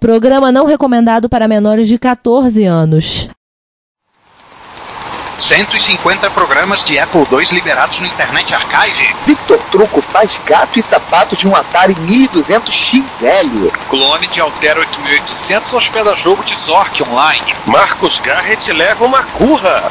Programa não recomendado para menores de 14 anos. 150 programas de Apple II liberados no Internet Archive. Victor Truco faz gato e sapato de um Atari 1200 XL. Clone de Altero 8800 hospeda jogo de Zork online. Marcos Garrett leva uma curra.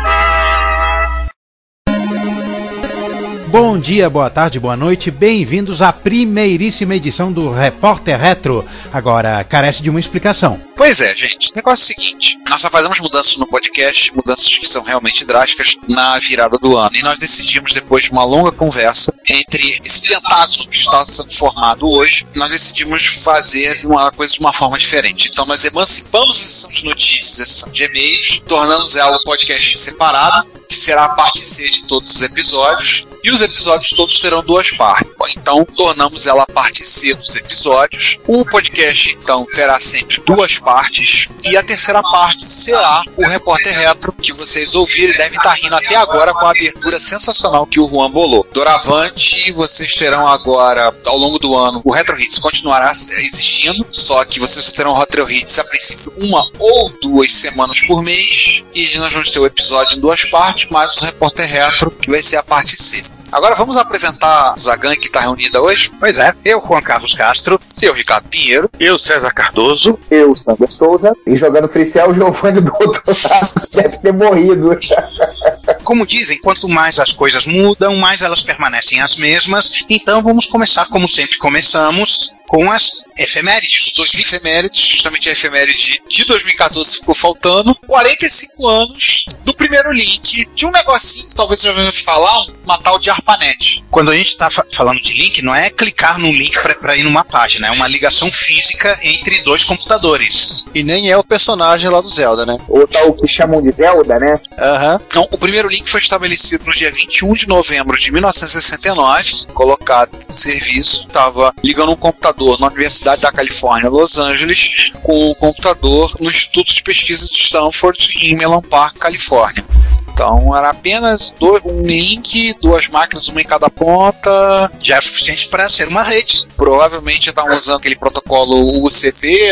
Bom dia, boa tarde, boa noite, bem-vindos à primeiríssima edição do Repórter Retro. Agora, carece de uma explicação. Pois é, gente. O negócio é o seguinte: nós só fazemos mudanças no podcast, mudanças que são realmente drásticas na virada do ano. E nós decidimos, depois de uma longa conversa entre esse tentáculo que está sendo formado hoje, nós decidimos fazer uma coisa de uma forma diferente. Então, nós emancipamos de notícias, sessão de e-mails, tornamos ela um podcast separado será a parte C de todos os episódios, e os episódios todos terão duas partes. Então, tornamos ela a parte C dos episódios. O podcast, então, terá sempre duas partes, e a terceira parte será o Repórter Retro, que vocês ouviram e devem estar rindo até agora com a abertura sensacional que o Juan bolou. Doravante, vocês terão agora, ao longo do ano, o Retro Hits continuará existindo, só que vocês terão Retro Hits a princípio uma ou duas semanas por mês, e nós vamos ter o episódio em duas partes mais o Repórter Retro, que vai ser a parte C. Agora vamos apresentar a gangue que está reunida hoje? Pois é, eu, Juan Carlos Castro. Eu, Ricardo Pinheiro. Eu, César Cardoso. Eu, Sandro Souza. E jogando Friciel, o Giovanni Doutorado deve ter morrido. Como dizem, quanto mais as coisas mudam, mais elas permanecem as mesmas. Então vamos começar como sempre começamos, com as efemérides. Dois efemérides, justamente a efeméride de 2014 ficou faltando. 45 anos do primeiro link de um negocinho que talvez você já ouviu falar, uma tal de ARPANET. Quando a gente está fa falando de link, não é clicar num link para ir numa página, é uma ligação física entre dois computadores. E nem é o personagem lá do Zelda, né? Ou tal o que chamam de Zelda, né? Aham. Uhum. Então, o primeiro link foi estabelecido no dia 21 de novembro de 1969, colocado em serviço, estava ligando um computador na Universidade da Califórnia, Los Angeles, com um computador no Instituto de Pesquisa de Stanford, em Menlo Park, Califórnia. Então era apenas dois, um link, duas máquinas, uma em cada ponta. Já é suficiente para ser uma rede. Provavelmente estavam usando aquele protocolo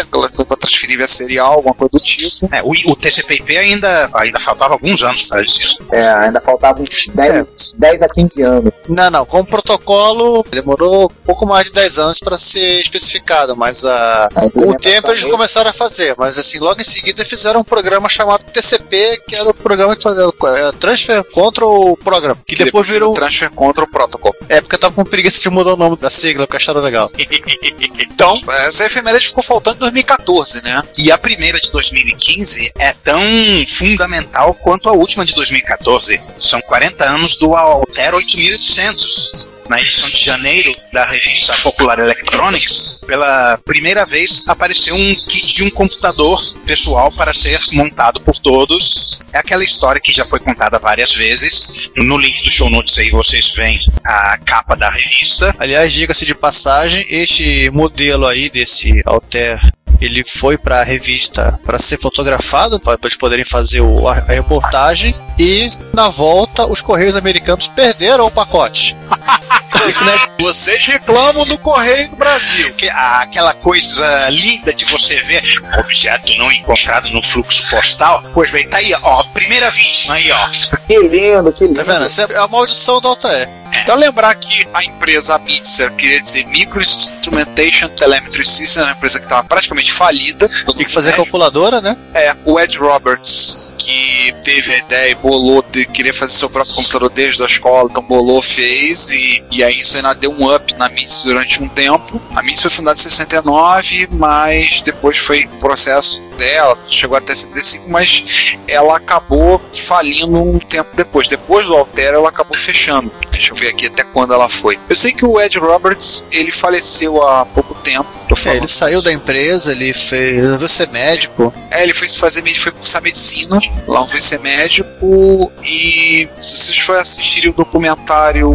coisa para transferir via serial, alguma coisa do tipo. É, o, o TCP/IP ainda, ainda faltava alguns anos para isso. É, ainda faltavam 10, é. 10 a 15 anos. Não, não, como protocolo demorou um pouco mais de 10 anos para ser especificado, mas a, a com o tempo eles começaram a fazer, mas assim, logo em seguida fizeram um programa chamado TCP, que era o programa que fazia é, Transfer Control Program. Que, que depois, depois virou. Transfer Control Protocol. É, porque eu tava com preguiça de mudar o nome da sigla, porque acharam legal. então, essa efeméride ficou faltando em 2014, né? E a primeira de 2015 é tão fundamental quanto a última de 2014. São 40 anos do Altero 8800 na edição de janeiro da revista Popular Electronics, pela primeira vez apareceu um kit de um computador pessoal para ser montado por todos. É aquela história que já foi contada várias vezes. No link do show notes aí vocês veem a capa da revista. Aliás, diga-se de passagem, este modelo aí desse Alter ele foi para a revista para ser fotografado, para eles poderem fazer o, a, a, reportagem, e na volta os Correios americanos perderam o pacote. Vocês reclamam do Correio do Brasil. Que, aquela coisa linda de você ver objeto não encontrado no fluxo postal. Pois bem, tá aí, ó, primeira vítima aí, ó. Que lindo, que lindo. Tá vendo? Essa é a maldição da Altair. É. Então lembrar que a empresa Mitzer, queria dizer Micro Instrumentation Telemetry System, uma empresa que estava praticamente falida. E que fazia calculadora, né? É, o Ed Roberts, que teve a ideia e bolou de querer fazer seu próprio computador desde a escola, então bolou, fez, e, e aí isso ainda deu um up na MITS durante um tempo. A MITS foi fundada em 69, mas depois foi processo dela, chegou até 75, mas ela acabou falindo um tempo depois. Depois do Altera, ela acabou fechando. Deixa eu ver aqui até quando ela foi. Eu sei que o Ed Roberts, ele faleceu há pouco tempo. É, ele saiu da empresa, ele fez, resolveu ser médico. É, ele foi fazer foi cursar medicina, lá foi ser médico e se vocês forem assistirem o documentário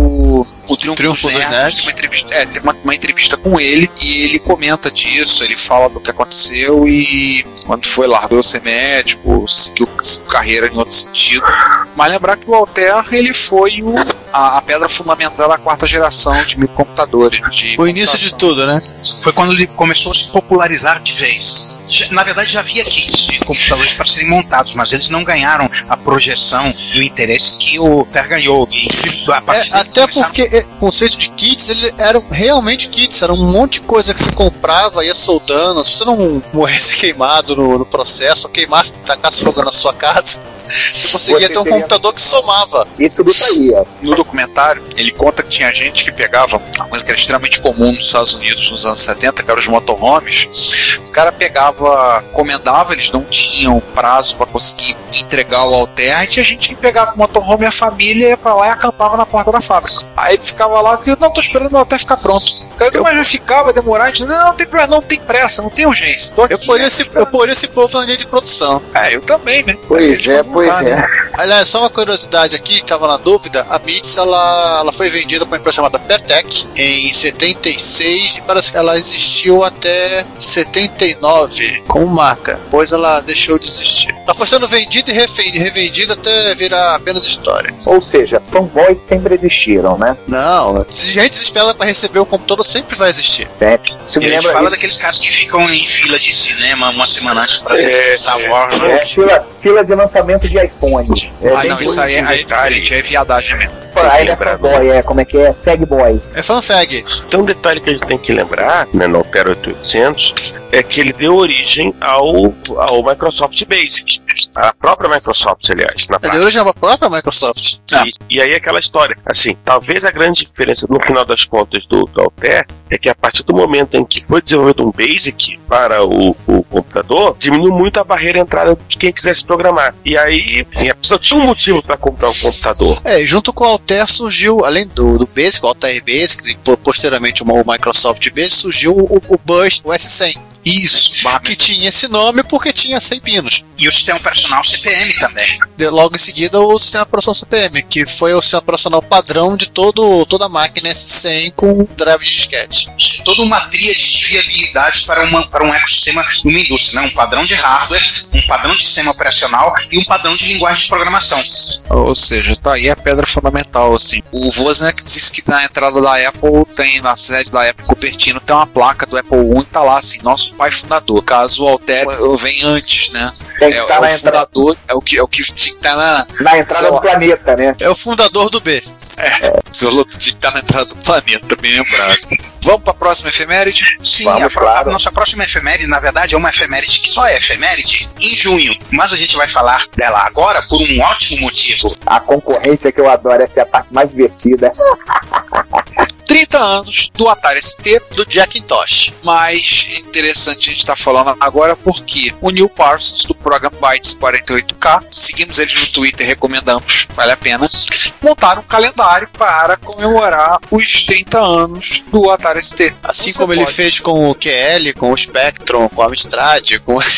O Triunfo, Triunfo dos nerds. Tem uma entrevista, é, tem uma, uma entrevista com ele e ele comenta disso, ele fala do que aconteceu e quando foi largou ser médico, seguiu carreira em outro sentido. Mas lembrar que o Alter ele foi o, a, a pedra fundamental da quarta geração de microcomputadores. né, De O início de tudo, né? Foi quando ele começou a se popularizar de vez. Já- Na verdade, já havia kits de computadores para serem montados, mas eles não ganharam a projeção e o interesse que o Per ganhou. E É, até porque é, o conceito de kits, eles eram realmente kits, era um monte de coisa que você comprava, ia soldando. Se você não morresse queimado no, no processo, ou queimasse, tacasse fogo na sua casa, você conseguia Você ter um teria- computador que somava. Isso do Bahia. No documentário, ele conta que tinha gente que pegava uma coisa que era extremamente comum nos Estados Unidos nos anos 70, que eram os motorhomes. O cara pegava, comendava, eles não tinham prazo para conseguir entregar o Alter. Aí tinha gente que pegava o motorhome e a família ia pra lá e acampava na porta da fábrica. Aí ficava lá, que não, tô esperando o Alter ficar pronto. O cara disse, mas vai ficar, vai demorar. A gente, não, não tem problema, não tem pressa, não tem urgência. Tô aqui, Eu por né? esse, eu por esse povo na linha de produção. É, eu também, né? Pois é, pois é. Aliás, só uma curiosidade aqui, que tava na dúvida, a MITS ela, ela foi vendida para uma empresa chamada Pertec em 76 e parece que ela existiu até 79 como marca, depois ela deixou de existir. Ela foi sendo vendida e revendida até virar apenas história. Ou seja, fanboys sempre existiram, né? Não, se gente desespera para receber o computador sempre vai existir. Sempre. Isso E me a gente lembra fala isso. daqueles caras que ficam em fila de cinema uma semana antes pra ver É, Star Wars, né? É fila, fila de lançamento de iPhone. É Ah, bem não, isso aí, bonito. aí é diferente, é viadagem mesmo. Pô, Aí é fanboy, é como é que é? Fagboy. É fanfag. Tem um detalhe que a gente tem que lembrar, né, no Opera 8800, é que ele deu origem ao, ao Microsoft Basic. A própria Microsoft, aliás, na É de prática. origem da própria Microsoft. E, e aí aquela história, assim, talvez a grande diferença no final das contas do, do Altair é que a partir do momento em que foi desenvolvido um Basic para o, o computador, diminuiu muito a barreira de entrada de quem quisesse programar. E aí, assim, a pessoa tinha um motivo para comprar um computador. É, e junto com o Altair surgiu, além do, do Basic, o Altair Basic, e po- posteriormente o Microsoft Basic, surgiu o, o Burst, o S100. Isso, que tinha esse nome porque tinha 100 pinos. E o sistema operacional CPM também. De- logo em seguida, o sistema operacional CPM, que foi o sistema operacional padrão de todo, toda a máquina S100 com drive de disquete. Toda uma tríade de viabilidade para, uma, para um ecossistema numa indústria, né? Um padrão de hardware, um padrão de sistema operacional e um padrão de linguagem de programação. Ou seja, tá aí a pedra fundamental, assim. O Wozniak disse que na entrada da Apple tem, na sede da Apple Cupertino, tem uma placa do Apple I e tá lá assim, nosso pai fundador. Caso o Alter venha antes, né? Tem que É, estar é na, o entrada, fundador, é o que, é o que tinha que estar na. na entrada do planeta, né? É o fundador do B. Seu tinha que estar na entrada do planeta, bem lembrado. Vamos pra próxima efeméride? Sim, Vamos, a, pro- claro. a nossa próxima efeméride, na verdade, é uma efeméride que só é efeméride em junho. Mas a gente vai falar dela agora por um ótimo motivo. A concorrência que eu adoro, essa é a parte mais divertida. 30 anos do Atari ST, Do Jackintosh. mais interessante a gente estar falando agora porque o Neil Parsons do Program Bytes 48K, seguimos eles no Twitter, recomendamos, vale a pena, montaram um calendário para comemorar os 30 anos do Atari ST. Assim Você como ele pode- fez com o QL, com o Spectrum, com o Amstrad, com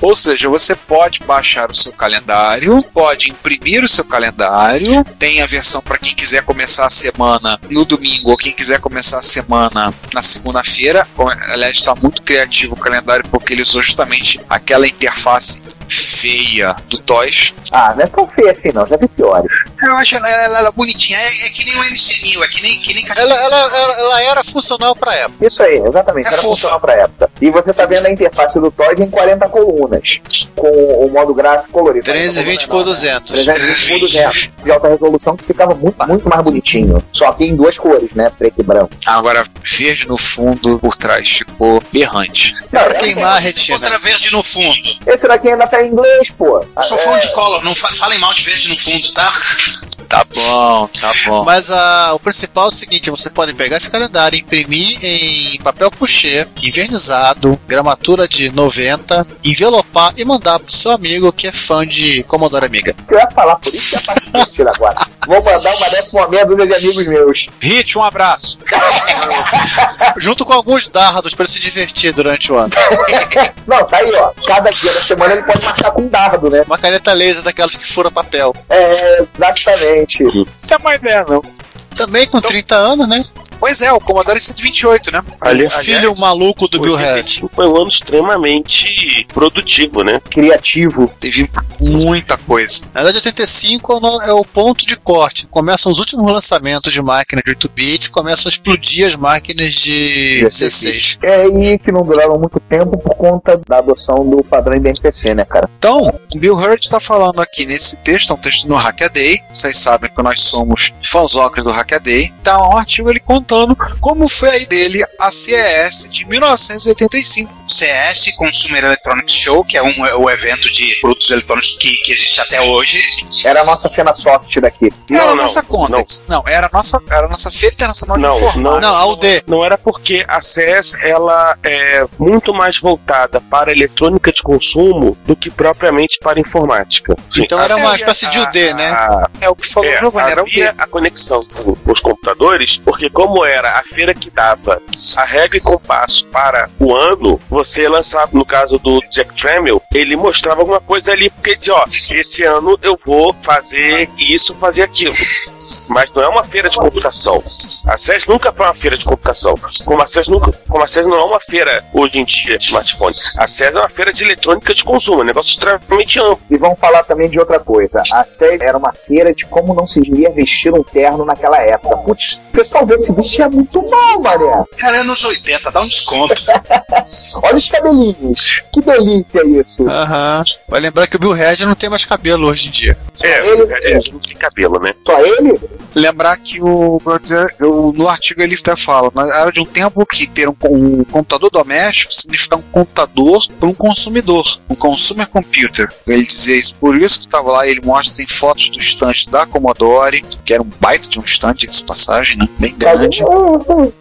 Ou seja, você pode baixar o seu calendário, pode imprimir o seu calendário, tem a versão para quem quiser começar a semana no domingo ou quem quiser começar a semana na segunda-feira. Aliás, está muito criativo o calendário porque ele usou justamente aquela interface feia do Toys. Ah, não é tão feio assim não, já vi piores. Eu acho ela, ela- ela bonitinha. É, é que nem o MC1000, é que nem, que nem ela, ela, ela, ela era funcional pra época. Isso aí, exatamente, É era fofa. funcional pra época. E você tá vendo a interface do Toys em 40 colunas, com o modo gráfico colorido. 320 por 200. 320 por 200, de alta resolução que ficava muito, muito mais bonitinho. Só que em duas cores, né, preto e branco. Agora, verde no fundo, por trás, ficou berrante. Não, Pra queimar a retina. outra verde no fundo. Esse daqui ainda tá em inglês, pô. Eu sou É, fã de color, não fa falem mal de verde no fundo, tá? Tá bom, tá bom. Mas ah, o principal é o seguinte: você pode pegar esse calendário, imprimir em papel couché, invernizado, gramatura de 90, envelopar e mandar pro seu amigo que é fã de Commodore Amiga. eu ia falar, por isso que é a divertida agora. Vou mandar uma dessa pra uma meia dúzia de amigos meus. Hit, um abraço. Junto com alguns dardos para se divertir durante o ano. Não, tá aí, ó. Cada dia da semana ele pode marcar com um dardo, né? Uma caneta laser daquelas que fura papel. É, exatamente. Não tem mais ideia, não. Também com 30 anos, né? Pois é, o Commodore 128, né? Ali, o filho maluco do Bill Head. Foi um ano extremamente produtivo, né? Criativo. Teve muita coisa. Na verdade, 85 é o é o ponto de corte. Começam os últimos lançamentos de máquinas de 8 bits, começam a explodir as máquinas de 16. É, e que não duraram muito tempo por conta da adoção do padrão IBMPC, né, cara? Então, o Bill Hurt está falando aqui nesse texto, é um texto no Hackaday. Vocês sabem que nós somos fãzocas do Hackaday. Então, é um artigo ele contando como foi aí dele a CES de 1985. CS, Consumer Electronics Show, que é um, é o evento de produtos eletrônicos que, que existe até hoje. Era a nossa Fenasoft daqui. Era Não, a não, nossa Contex. Não. era a nossa, era a nossa Feira Internacional de Não, Informática. não, Não, a UD. Não era porque a CES ela é muito mais voltada para eletrônica de consumo do que propriamente para informática. Sim, Então era uma espécie de a- UD, né? a- É o que falou É, o Giovanni, era o havia D. a conexão com os computadores, porque como era a feira que dava a regra e compasso para o ano, você lançava, no caso do Jack Tramiel, ele mostrava alguma coisa ali, porque ele dizia, ó, esse ano eu vou fazer isso, fazer aquilo. Mas não é uma feira de computação. A SES nunca foi uma feira de computação. Como a SES, nunca, como a SES não é uma feira hoje em dia de smartphone. A SES é uma feira de eletrônica de consumo, um negócio extremamente amplo. E vamos falar também de outra coisa. A SES era uma feira de como não se devia vestir um terno naquela época. Putz, o pessoal vê se vestia muito mal, mané. Cara, anos 80, dá um desconto. Olha os cabelinhos. Que delícia isso. Aham. Vai lembrar que o Bill Head não tem mais cabelo hoje em dia. É, ele- é, não tem cabelo, né? Só ele? Lembrar que o, o- no artigo ele até fala, era de um tempo que ter um, um computador doméstico significa um computador para um consumidor, um consumer computer. Ele dizia isso, por isso que estava lá, ele mostra, tem fotos do stand da Commodore, que era um baita de um stand, de passagem, né? Bem grande.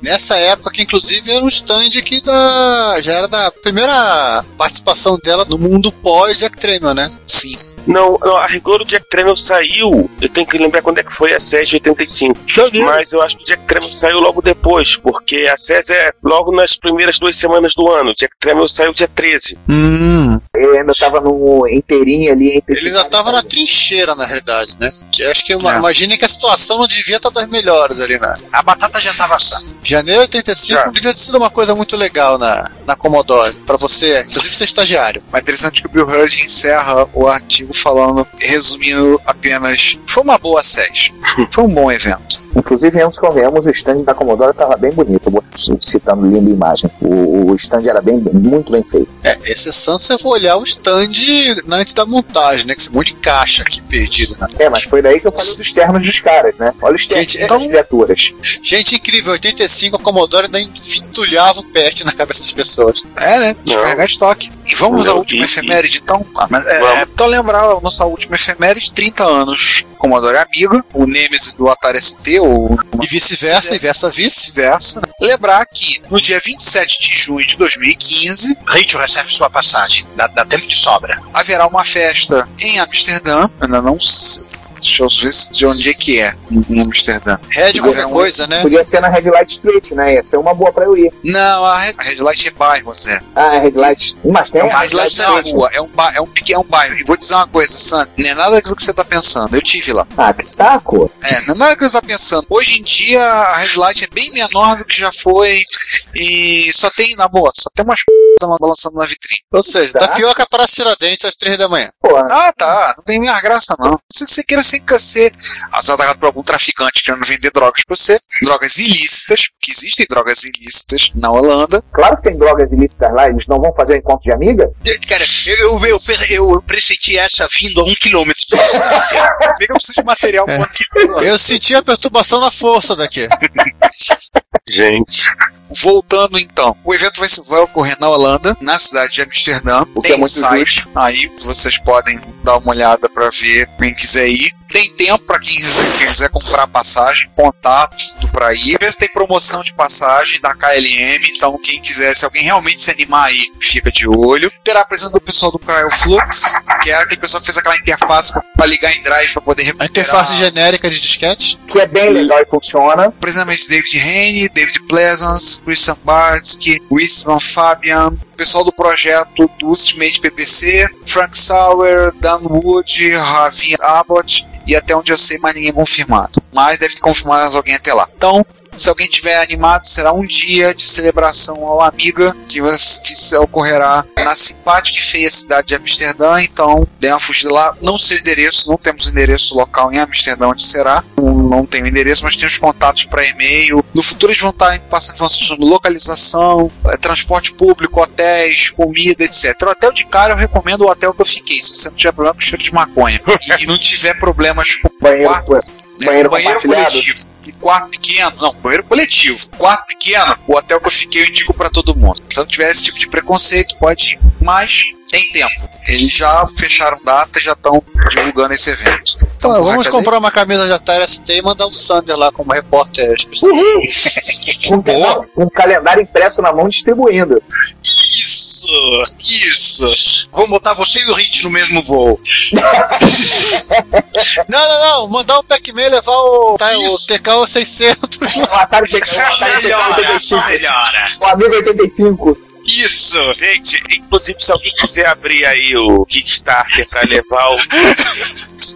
Nessa época, que inclusive era um stand que da, já era da primeira participação dela no mundo pós-Jack Tramiel, né? Sim. Não, não, a rigor o Jack Tramiel saiu. Eu tenho que lembrar quando é que foi a SES de 85. Mas eu acho que o Jack Tramiel saiu logo depois, porque a SES é logo nas primeiras duas semanas do ano. O Jack Tramiel saiu dia 13. Hum. Ele ainda tava no inteirinho ali entre. Ele ainda tava na trincheira, na realidade, né? Que acho que É. imagine que a situação não devia estar das melhores ali, né? A batata já tava assada. Janeiro de 85 Já. não devia ter sido uma coisa muito legal na, na Commodore, pra você, inclusive ser estagiário. Mas interessante que o Bill Hurd encerra o artigo falando, resumindo apenas, foi uma boa SES. Foi um bom evento. Inclusive, antes que convenhamos, o stand da Commodore tava bem bonito. Vou citando linda imagem. O, o stand era bem, muito bem feito. É, exceção se você for olhar o stand antes da montagem, né? Que um monte de caixa aqui perdido, né? É, mas foi daí que eu falei dos ternos dos caras, né? Olha os ternos Gente, das então- criaturas. Gente, incrível, 85 a Commodore ainda entulhava o pet na cabeça das pessoas. É, né? Descarregar estoque. E vamos Não, à última e- efeméride, então? Ah, mas, é, Vamos. Então lembrar a nossa última efeméride, 30 anos Commodore Amiga, o Nemesis do Atari ST, ou E vice-versa, e versa-vice. vice-versa. Lembrar que no dia 27 de junho de 2015 Rachel recebe sua passagem. Dá, dá tempo de sobra. haverá uma festa em Amsterdã. Ainda não sei, deixa eu ver de onde é que é em Amsterdã. Red qualquer coisa, né? Podia ser na Red Light Street, né? Ia ser uma boa pra eu ir. Não, a Red, a Red Light é bairro, Zé. Ah, é Red Light. Mas tem É uma um Red Light na rua, é um, ba é, um pequeno, é um bairro. E vou dizer uma coisa, Sam, não é nada daquilo que você tá pensando. Eu tive lá. Ah, que saco. É, não é nada que você tá pensando. Hoje em dia a Red Light é bem menor do que já foi. E só tem, na boa, só tem umas p balançando na vitrine. Ou seja, tá Tá. pior que a Praça Tiradentes às três da manhã. Porra. Ah, tá. Não tem minha graça, não. Se você queira sem ser atacado por algum traficante querendo vender drogas pra você, drogas ilícitas, porque existem drogas ilícitas na Holanda. Claro que tem drogas ilícitas lá, eles não vão fazer um encontro de amiga? Cara, eu, eu, eu, eu pressenti essa vindo a um quilômetro de distância. Por que eu preciso de material É. quanto que Eu senti a perturbação na força daqui. Gente, Voltando então, o evento vai, vai ocorrer na Holanda, na cidade de Amsterdã. O que Tem é muito um site aí vocês podem dar uma olhada para ver quem quiser ir. Tem tempo para quem quiser- comprar passagem, contato para ir. Às vezes tem promoção de passagem da KLM, então quem quiser, se alguém realmente se animar aí, fica de olho. Terá a presença do pessoal do Cryoflux, que é aquele pessoal que fez aquela interface para ligar em drive para poder A recuperar. interface genérica de disquete. Que é bem legal e funciona. precisamente David Haney, David Pleasance, Christian Bartsky, Winston Fabian, pessoal do projeto do Ultimate PPC, Frank Sauer, Dan Wood, Ravi Abbott e até onde eu sei mais ninguém confirmado. Mas deve ter confirmado mais alguém até lá. Então, Se alguém tiver animado, será um dia de celebração ao Amiga, que, que ocorrerá na simpática e feia cidade de Amsterdã. Então, dê uma fugida lá. Não sei o endereço, não temos endereço local em Amsterdã onde será. Não, não tenho endereço, mas temos contatos para e-mail. No futuro eles vão estar passando informações sobre localização, eh, transporte público, hotéis, comida, etc. O hotel de cara eu recomendo o hotel que eu fiquei, se você não tiver problema com cheiro de maconha. e não tiver problemas com Banheiro, quarto, é, banheiro banheiro compartilhado. coletivo e quarto pequeno, não, banheiro coletivo, quarto pequeno, o hotel que eu fiquei eu indico pra todo mundo. Se não tiver esse tipo de preconceito, pode ir, mas tem tempo. Eles já fecharam data e já estão divulgando esse evento. Então, vamos comprar uma camisa de Atari ST e mandar o Sander lá como repórter Boa. com um calendário impresso na mão distribuindo. Isso, isso. Vamos botar você e o Hit no mesmo voo. Não, não, não. Mandar o Pac-Man levar o, tá, o TK 600. O Atari TK, o Atari TK Melhora, 85. melhora. O amigo 85. Isso. Gente, inclusive se alguém quiser abrir aí o Kickstarter pra levar o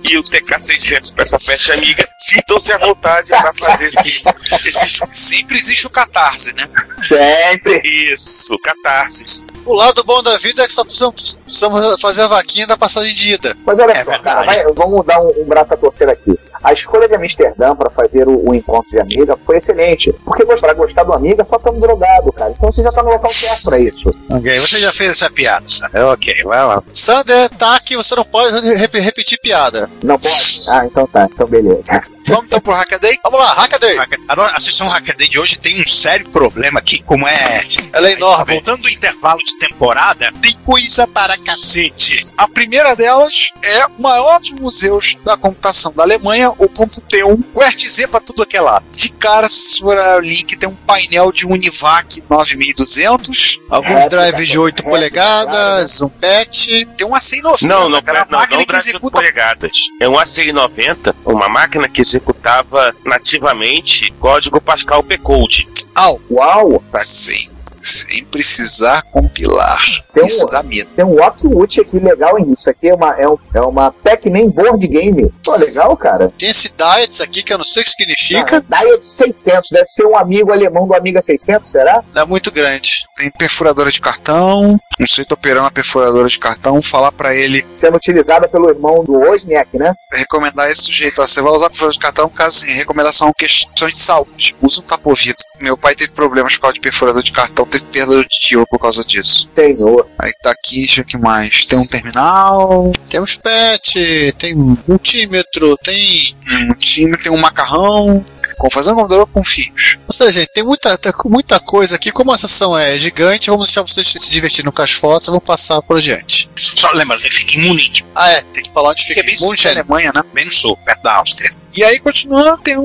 e o TK600 pra essa festa amiga, sintam-se à vontade pra fazer esse, esse Sempre existe o catarse, né? Sempre. isso, catarse. O lado bom da vida é que só precisamos, precisamos fazer a vaquinha da passagem de ida. Mas olha É só, verdade. cara, vai- vamos dar um, um braço a torcer aqui. A escolha de Amsterdã para fazer o, o encontro de amiga foi excelente. Porque para gostar do amiga só estamos drogado, cara. Então você já tá no local certo pra isso. Ok, você já fez essa piada, sabe? Ok, vai lá. Sander, tá aqui, você não pode rep- repetir piada. Não pode? Ah, então tá. Então beleza. Vamos então pro Hackaday? Vamos lá, Hackaday. Agora, a sessão Hackaday de hoje tem um sério problema aqui, como é. Ela é enorme. Voltando do intervalo de temporada, tem coisa para cacete. A primeira delas é o maior dos museus da computação da Alemanha, o Computeu com RTZ pra tudo que é lado. De cara, se for o link, tem um painel de Univac 9200, Alguns É, drives de 8 é, polegadas, um patch. tem um AC90, Não, não, cara, não, não drive de executa polegadas. É um ACI-90, uma máquina que executava nativamente código Pascal P-Code. Au. Uau! sem, sem precisar compilar. Tem um- medo. Tem um aqui legal, hein? Isso aqui é uma, é um, é uma Pac-Man board game. Pô, legal, cara. Tem esse Diets aqui que eu não sei o que significa. Ah, Diet 600. Deve ser um amigo alemão do Amiga 600, será? Não é muito grande. Tem perfuradora de cartão, um sujeito operando a perfuradora de cartão, falar pra ele Sendo utilizada pelo irmão do Wozniak, né? recomendar esse sujeito. Ó, você vai usar a perfuradora de cartão caso assim, recomendação questões de saúde. Usa um tapa-ouvido. Meu pai teve problemas por causa de perfurador de cartão, teve perda auditiva por causa disso. Senhor. Aí tá aqui, deixa eu ver o que mais. Tem um terminal, Temos patch, tem multímetro, tem. um time, tem um macarrão. Como fazer um computador com fios. Ou seja, gente, tem muita, tem muita coisa aqui. Como a sessão é gigante, vamos deixar vocês se divertirem com as fotos e vamos passar por diante. Só lembra, ele fica em Munique, Ah, é, tem que falar onde fica. Fica bem da Alemanha, né? bem no sul, perto da Áustria. E aí, continuando, tem um,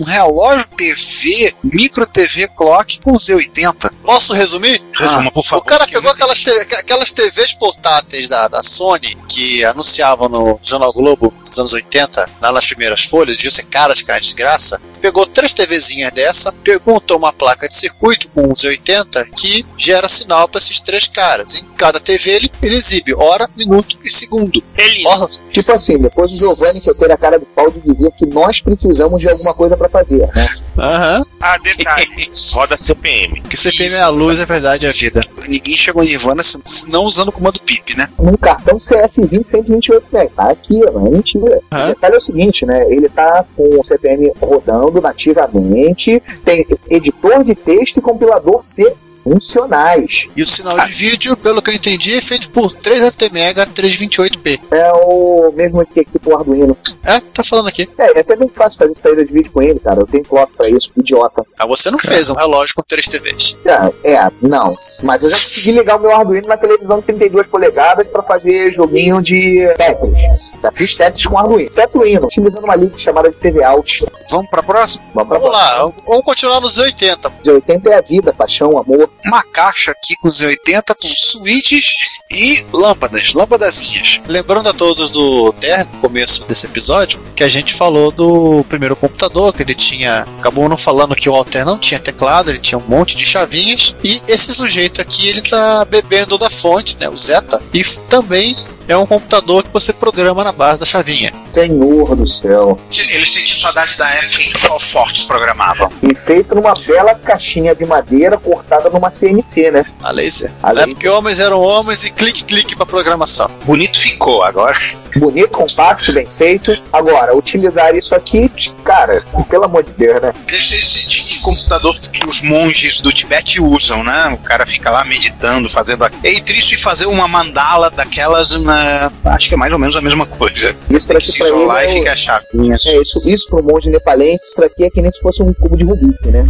um relógio TV, micro TV clock com Z80. Posso resumir? Resuma, por favor. O cara pegou aquelas, te- aquelas TVs portáteis da, da Sony que anunciavam no Jornal Globo nos anos 80, lá nas primeiras folhas, deviam ser caras, cara, de graça. Pegou três TVzinhas dessa, perguntou uma placa de circuito com um Z80 que gera sinal para esses três caras. Em cada TV ele, ele exibe hora, minuto e segundo. Ele Tipo assim, depois o Giovanni que eu ter a cara de pau de dizer que nós precisamos de alguma coisa pra fazer, né? Aham. Ah, detalhe. Roda CPM. Que CPM é a luz, é verdade, é a vida. Ninguém chegou em Nirvana se não usando o comando PIP, né? Num cartão CFzinho de 128 MB. Tá aqui, não é mentira. Hã? O detalhe é o seguinte, né? Ele tá com o CPM rodando nativamente, tem editor de texto e compilador C funcionais. E o sinal de vídeo, pelo que eu entendi, é feito por 3 ATmega 328p. É o mesmo que aqui pro Arduino. É, tá falando aqui. É, é até bem fácil fazer saída de vídeo com ele, cara. Eu tenho clock pra isso, idiota. Ah, você não fez um relógio com três TVs. É, é, não. Mas eu já consegui ligar o meu Arduino na televisão de 32 polegadas pra fazer joguinho de Tetris. Já fiz Tetris com Arduino. Tetuino, utilizando uma liga chamada de TV Out. Vamos pra próxima? Vamos pra Vamos lá, vamos continuar nos 80. 80 é a vida, paixão, amor. Uma caixa aqui com Z80 com switches e lâmpadas, lâmpadazinhas. Lembrando a todos do Terno, no começo desse episódio, que a gente falou do primeiro computador, que ele tinha. Acabou não falando que o Alter não tinha teclado, ele tinha um monte de chavinhas. E esse sujeito aqui, ele tá bebendo da fonte, né? O Zeta. E também é um computador que você programa na base da chavinha. Senhor do céu. Eles sentiam saudade da época em que só os fortes programavam. E feito numa bela caixinha de madeira cortada numa CNC, né? A laser. A Na laser. época que homens eram homens e clique-clique pra programação. Bonito ficou agora. Bonito, compacto, bem feito. Agora, utilizar isso aqui, cara, pelo amor de Deus, né? Esse, esse tipo de computador que os monges do Tibete usam, né? O cara fica lá meditando, fazendo. É triste e fazer uma mandala daquelas. Na... Acho que é mais ou menos a mesma coisa. Isso Tem que se isolar é, e ficar chavinhas. é isso, isso pro monge nepalense, isso daqui é que nem se fosse um cubo de Rubik, né?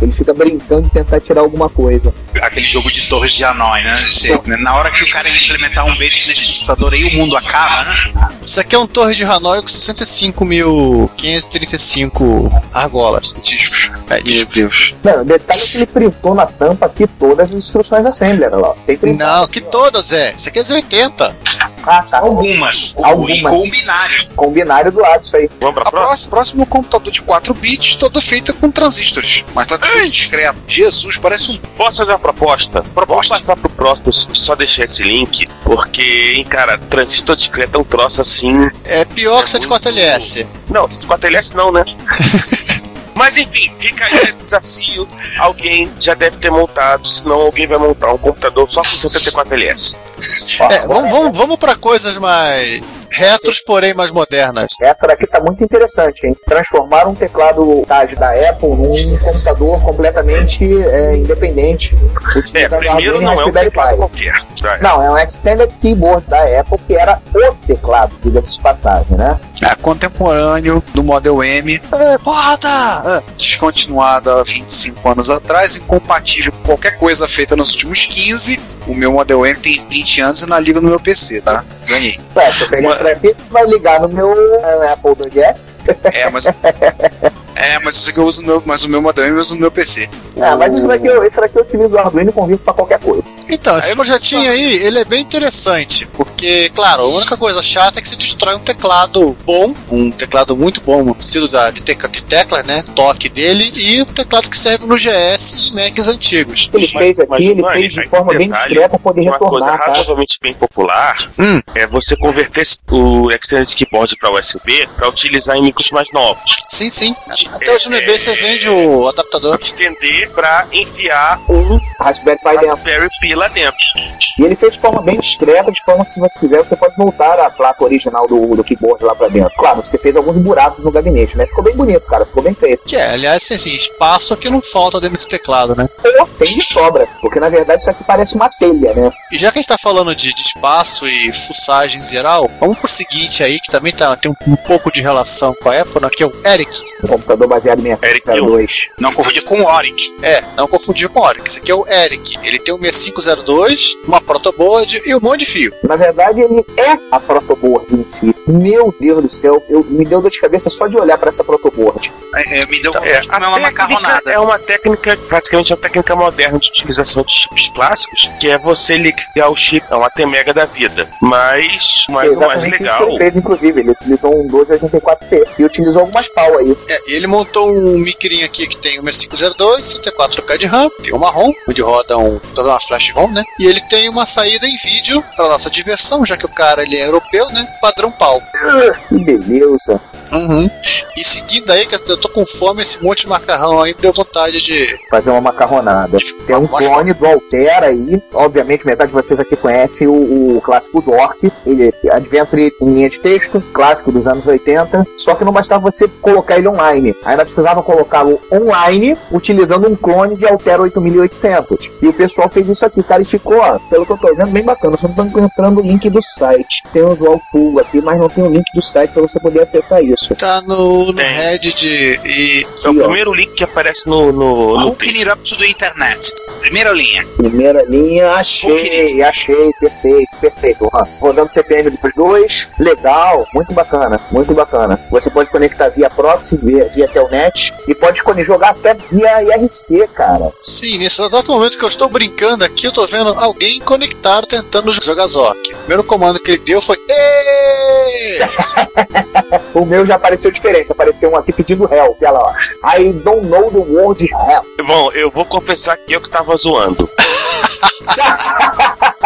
Ele fica brincando de tentar tirar alguma coisa. Aquele jogo de torres de Hanoi, né? Esse- na hora que o cara implementar um basic nesse computador aí, o mundo acaba, né? Isso aqui é um torre de Hanoi com 65.535 argolas. Discos. É, Meu discos. Deus. Não, o detalhe é que ele printou na tampa aqui todas as instruções da Assembler, lá. Não, que todas é. Isso aqui é Z80. Ah, tá. Algumas. Algumas. E com binário. Com binário do lado, isso aí. Vamos pra A próxima? próxima, próximo computador de 4 bits, todo feito com transistores. Mas tá tudo discreto. Jesus, parece um. Posso fazer uma proposta? Vamos passar pro próximo, só deixar esse link, porque, hein, cara, transistor discreto é um troço assim. É pior que É 74LS. Não, 4LS não, né? Mas enfim, fica aí o desafio. Alguém já deve ter montado, senão alguém vai montar um computador só com 74LS. É, vamos, vamos, vamos pra coisas mais retros, porém mais modernas. Essa daqui tá muito interessante, hein? Transformar um teclado TAG da Apple num computador completamente é, independente, É, utilizando primeiro não é um teclado Pi. qualquer. tá? Não, é um Extended Keyboard da Apple, que era o teclado, diga-se passagem, né? É contemporâneo do Model M, É, porrada! descontinuado há 25 anos atrás, incompatível com qualquer coisa feita nos últimos 15. O meu Model M tem 20 anos e não liga no meu PC, tá? Ganhei. Ué, se eu pegar você vai ligar no meu é, Apple 2S. É, mas. É, mas sei que eu uso no meu, mas o meu Model M eu uso no meu PC. Ah, mas isso daqui, eu, esse daqui eu utilizo o Arduino e convivo pra qualquer coisa. Então, esse projetinho aí, ele é bem interessante, porque, claro, a única coisa chata é que se destrói um teclado bom, um teclado muito bom, no estilo da, de, tecla, de tecla, né, toque dele, e um teclado que serve no GS e Macs antigos. Ele Mas- fez aqui, mas, ele fez de aí forma bem discreta pra poder Uma coisa retornar, tá? razoavelmente bem popular Hum. é você converter o Extended Keyboard para USB para utilizar em micros mais novos. Sim, sim. Até hoje no eBay você vende o adaptador. Estender para enfiar um Raspberry Pi dentro. Raspberry Pi lá dentro. E ele fez de forma bem discreta, de forma que se você quiser, você pode voltar a placa original do, do keyboard lá pra dentro. Claro, você fez alguns buracos no gabinete, mas ficou bem bonito, cara, ficou bem feito. Que é, aliás, assim, espaço que não falta dentro desse teclado, né? Ou tem de sobra, porque na verdade isso aqui parece uma telha, né? E já que a gente tá falando de, de espaço e fuçagem em geral, vamos pro seguinte aí, que também tá, tem um, um pouco de relação com a Apple, né, que é o Eric. Um computador baseado em Eric 6502. Não confundir com o Oric. É, não confundir com o Oric. Esse aqui é o Eric. Ele tem um 6502, uma protoboard e um monte de fio. Na verdade, ele é a protoboard em si. Meu Deus do céu, eu, me deu dor de cabeça só de olhar pra essa protoboard. É, é, me deu É, vontade de comer uma técnica macarronada. é uma técnica, praticamente uma técnica moderna de utilização de chips clássicos, que é você ligar o chip a uma T-Mega da vida. Mas, mas o mais Exatamente isso que legal. ele fez, inclusive. Ele utilizou um 1284P e utilizou algumas pau aí. É, ele montou um micrinho aqui que tem um 6502, 64K de RAM, tem um marrom, onde roda um, uma flash ROM, né? E ele tem uma saída em vídeo, para nossa diversão, já que o cara ele é europeu, né? Padrão pau. Que beleza. Uhum. E seguindo aí, que eu tô com fome, esse monte de macarrão aí deu vontade de. Fazer uma macarronada. Tem um clone do Altera aí. Obviamente, metade de vocês aqui conhece o, o clássico Zork. Ele é Adventure em linha de texto, clássico dos anos 80. Só que não bastava você colocar ele online. Ainda precisava colocá-lo online utilizando um clone de Altera 8800. E o pessoal fez isso aqui, cara, e ficou, ó, pelo que eu tô vendo, bem bacana. Só não tô encontrando o link do site. Tem o Visual Tool aqui, mas não tem o link do site pra você poder acessar isso. Tá no, no. Reddit e. É o ó. primeiro link que aparece no. no, no Hooking it up to the internet. Primeira linha. Primeira linha, achei, achei, perfeito, perfeito. Ó, Rodando CPM dos dois, legal, muito bacana, muito bacana. Você pode conectar via proxy, via, via telnet e pode escolher jogar até via IRC, cara. Sim, nesse exato momento que eu estou brincando aqui, eu tô vendo alguém conectado tentando jogar Zork. O primeiro comando que ele deu foi. O meu já apareceu diferente, apareceu um aqui pedindo help, olha lá, ó. I don't know the word help. Bom, eu vou confessar que eu que tava zoando.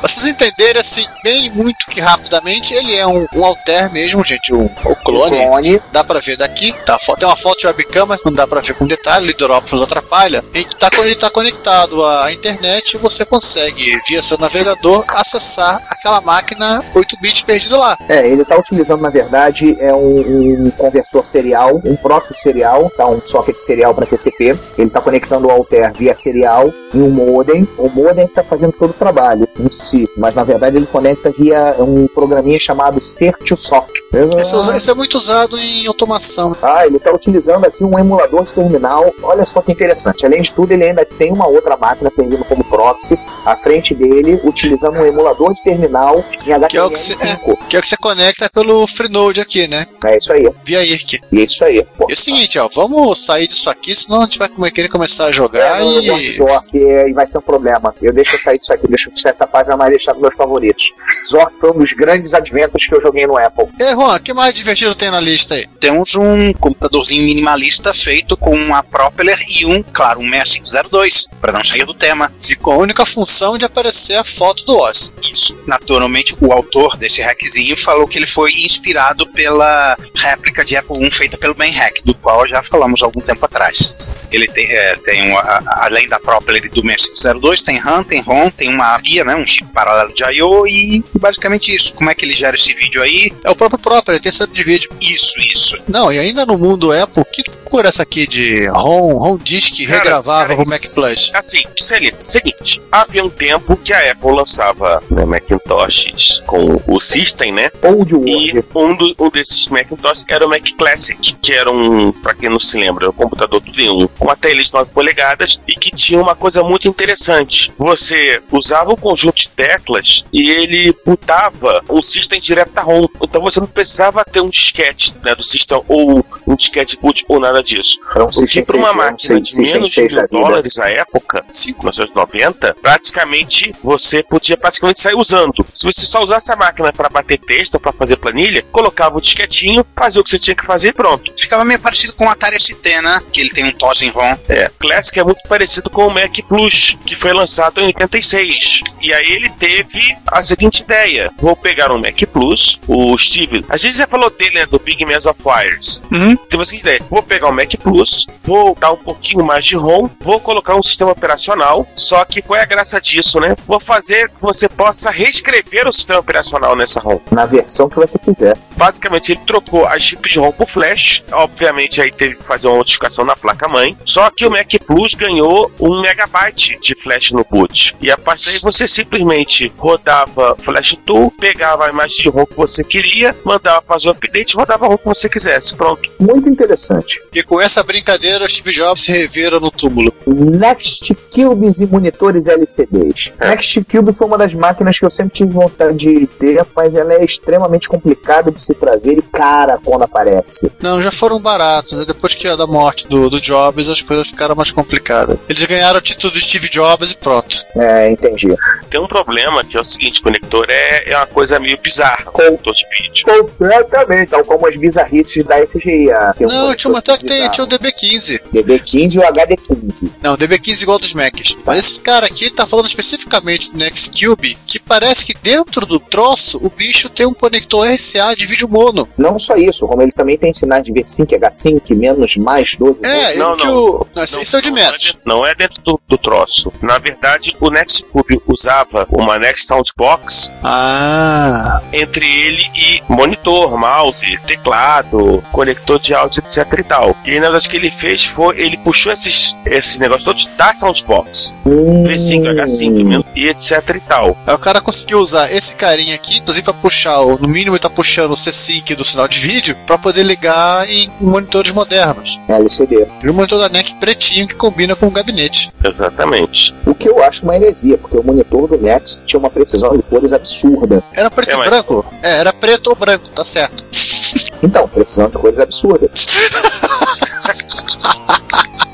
Pra vocês entenderem, assim, bem muito que rapidamente, ele é um, um alter mesmo, gente, um, o clone. Clone. Dá pra ver daqui, tá, tem uma foto de webcam, mas não dá pra ver com detalhe, o Liderópolis atrapalha. Ele tá, ele tá conectado à internet e você consegue, via seu navegador, acessar aquela máquina 8-bit perdida lá. É, ele está utilizando, na verdade, é um, um conversor serial, um proxy serial, tá? um socket serial para TCP. Ele está conectando o Alter via serial em um modem. O modem está fazendo todo o trabalho em si, mas na verdade ele conecta via um programinha chamado Certiosoc. Esse, é esse é muito usado em automação. Ah, ele está utilizando aqui um emulador de terminal. Olha só que interessante. Além de tudo, ele ainda tem uma outra máquina servindo como proxy à frente dele, utilizando um emulador de terminal em Que é o que você, HTML5. é, que é o que você conecta pelo Freenode aqui, né? É isso aí. Via IRC. E é isso aí. Pô. E é o seguinte, ó, vamos sair disso aqui, senão a gente vai querer começar a jogar É, e. Zork é, e vai ser um problema. Eu deixo eu sair disso aqui, deixa eu deixar essa página mais deixar nos meus favoritos. Zork foi um dos grandes adventos que eu joguei no Apple. E Juan, o que mais divertido tem na lista aí? Temos um computadorzinho minimalista feito com uma Propeller e um, claro, um 6502, para não sair do tema. Ficou a única função de aparecer a foto do Oz. Isso. Naturalmente, o autor desse hackzinho falou que ele foi inspirado pela réplica de Apple I feita pelo Ben Hack, do qual já falamos algum tempo atrás. Ele tem, é, tem um, a- a- além da Propeller e do 6502, tem RAM, tem ROM, tem uma via, né, um chip paralelo de I.O. e basicamente isso. Como é que ele gera esse vídeo aí? É o próprio próprio, ele tem centro de vídeo. Isso, isso. Não, e ainda no mundo Apple, que loucura essa aqui de ROM, ROM disk Cara, regravável cara, isso- Mac Plus? Assim, Celito, seguinte, havia um tempo que a Apple lançava né, Macintoshes com o System, né? Ou de E um, do- um desses Macintosh era o Mac Classic, que era um, pra quem não se lembra, um computador tudo em um, com uma tela de 9 polegadas e que tinha uma coisa muito interessante. Você usava o conjunto de teclas e ele botava o System direto da ROM. Então você não precisava ter um disquete né, do System ou um disquete boot ou nada disso. Era um O que para uma 6, um máquina de System menos de 6 da mil dólares à época, 1990, praticamente você podia praticamente sair usando. Se você só usasse a máquina para bater texto ou para fazer planilha, colocava o disquetinho, fazia o que você tinha que fazer e pronto. Ficava meio parecido com o Atari ST, né? Que ele tem um TOS em ROM. É, Classic é muito parecido com o Mac Plus, que foi lançado em 86. E aí ele teve a seguinte ideia: vou pegar um Mac Plus, o Steve, a gente já falou dele, né, do Big Mass of Wires. Uhum. A seguinte ideia: vou pegar o Mac Plus, vou dar um pouquinho mais de ROM, vou colocar um sistema operacional. Só que qual é a graça disso, né? Vou fazer que você possa reescrever o sistema operacional nessa ROM. Na versão que você quiser. Basicamente, ele trocou a chip de ROM por flash. Obviamente, aí teve que fazer uma modificação na placa-mãe. Só que o Mac Plus ganhou um megabyte de flash no boot. E a partir daí, você simplesmente rodava Flash Tool, pegava a imagem de ROM que você queria, mandava fazer o update e rodava a ROM que você quisesse. Pronto. Muito interessante. E com essa brincadeira, o Steve Jobs se revira no túmulo. Next Cubes e monitores LCDs. Next Cube foi uma das máquinas que eu sempre tive vontade de ter, mas ela é extremamente complicada de se trazer e cara quando aparece. Não, já foram baratos. né? Depois que da morte do, do Jobs, as coisas ficaram mais complicadas. Eles ganharam o título do Steve Jobs e pronto. É, entendi. Tem um problema que é o seguinte: conector é, é uma coisa meio bizarra. Conector de vídeo. Completamente, tal como as bizarrices da SGI. a- tem um Não, tinha uma até que tem, tinha o DB15. DB15 e o HD15. Não, DB15 igual dos Macs. Mas esse cara aqui tá falando especificamente do Nextcube, que parece que dentro do troço o bicho tem um conector RCA de vídeo mono. Não só isso, como ele também tem sinais de V5, H5, menos, mais 12. É, Não, não. o. Não, esse esse é o de não, não é dentro- Não é dentro do, do troço. Na verdade, o Nextcube usava uma Next Soundbox Ah. entre ele e monitor, mouse, teclado, conector de áudio, etc e tal. E aí, na verdade, o que ele fez foi, ele puxou esses, esses negócios todos da Soundbox. Hum, V5, H5 e etc e tal. Aí o cara conseguiu usar esse carinha aqui, inclusive pra puxar, o- no mínimo ele tá puxando o C-Sync do sinal de vídeo, pra poder ligar em monitores modernos. LCD. E o monitor da NEC pretinho que combina com o gabinete. Exatamente. O que eu acho uma heresia, porque o monitor do Nex tinha uma precisão de cores absurda. Era preto É, e mas- branco? É, era preto ou branco, tá certo. Então, precisão de cores absurda.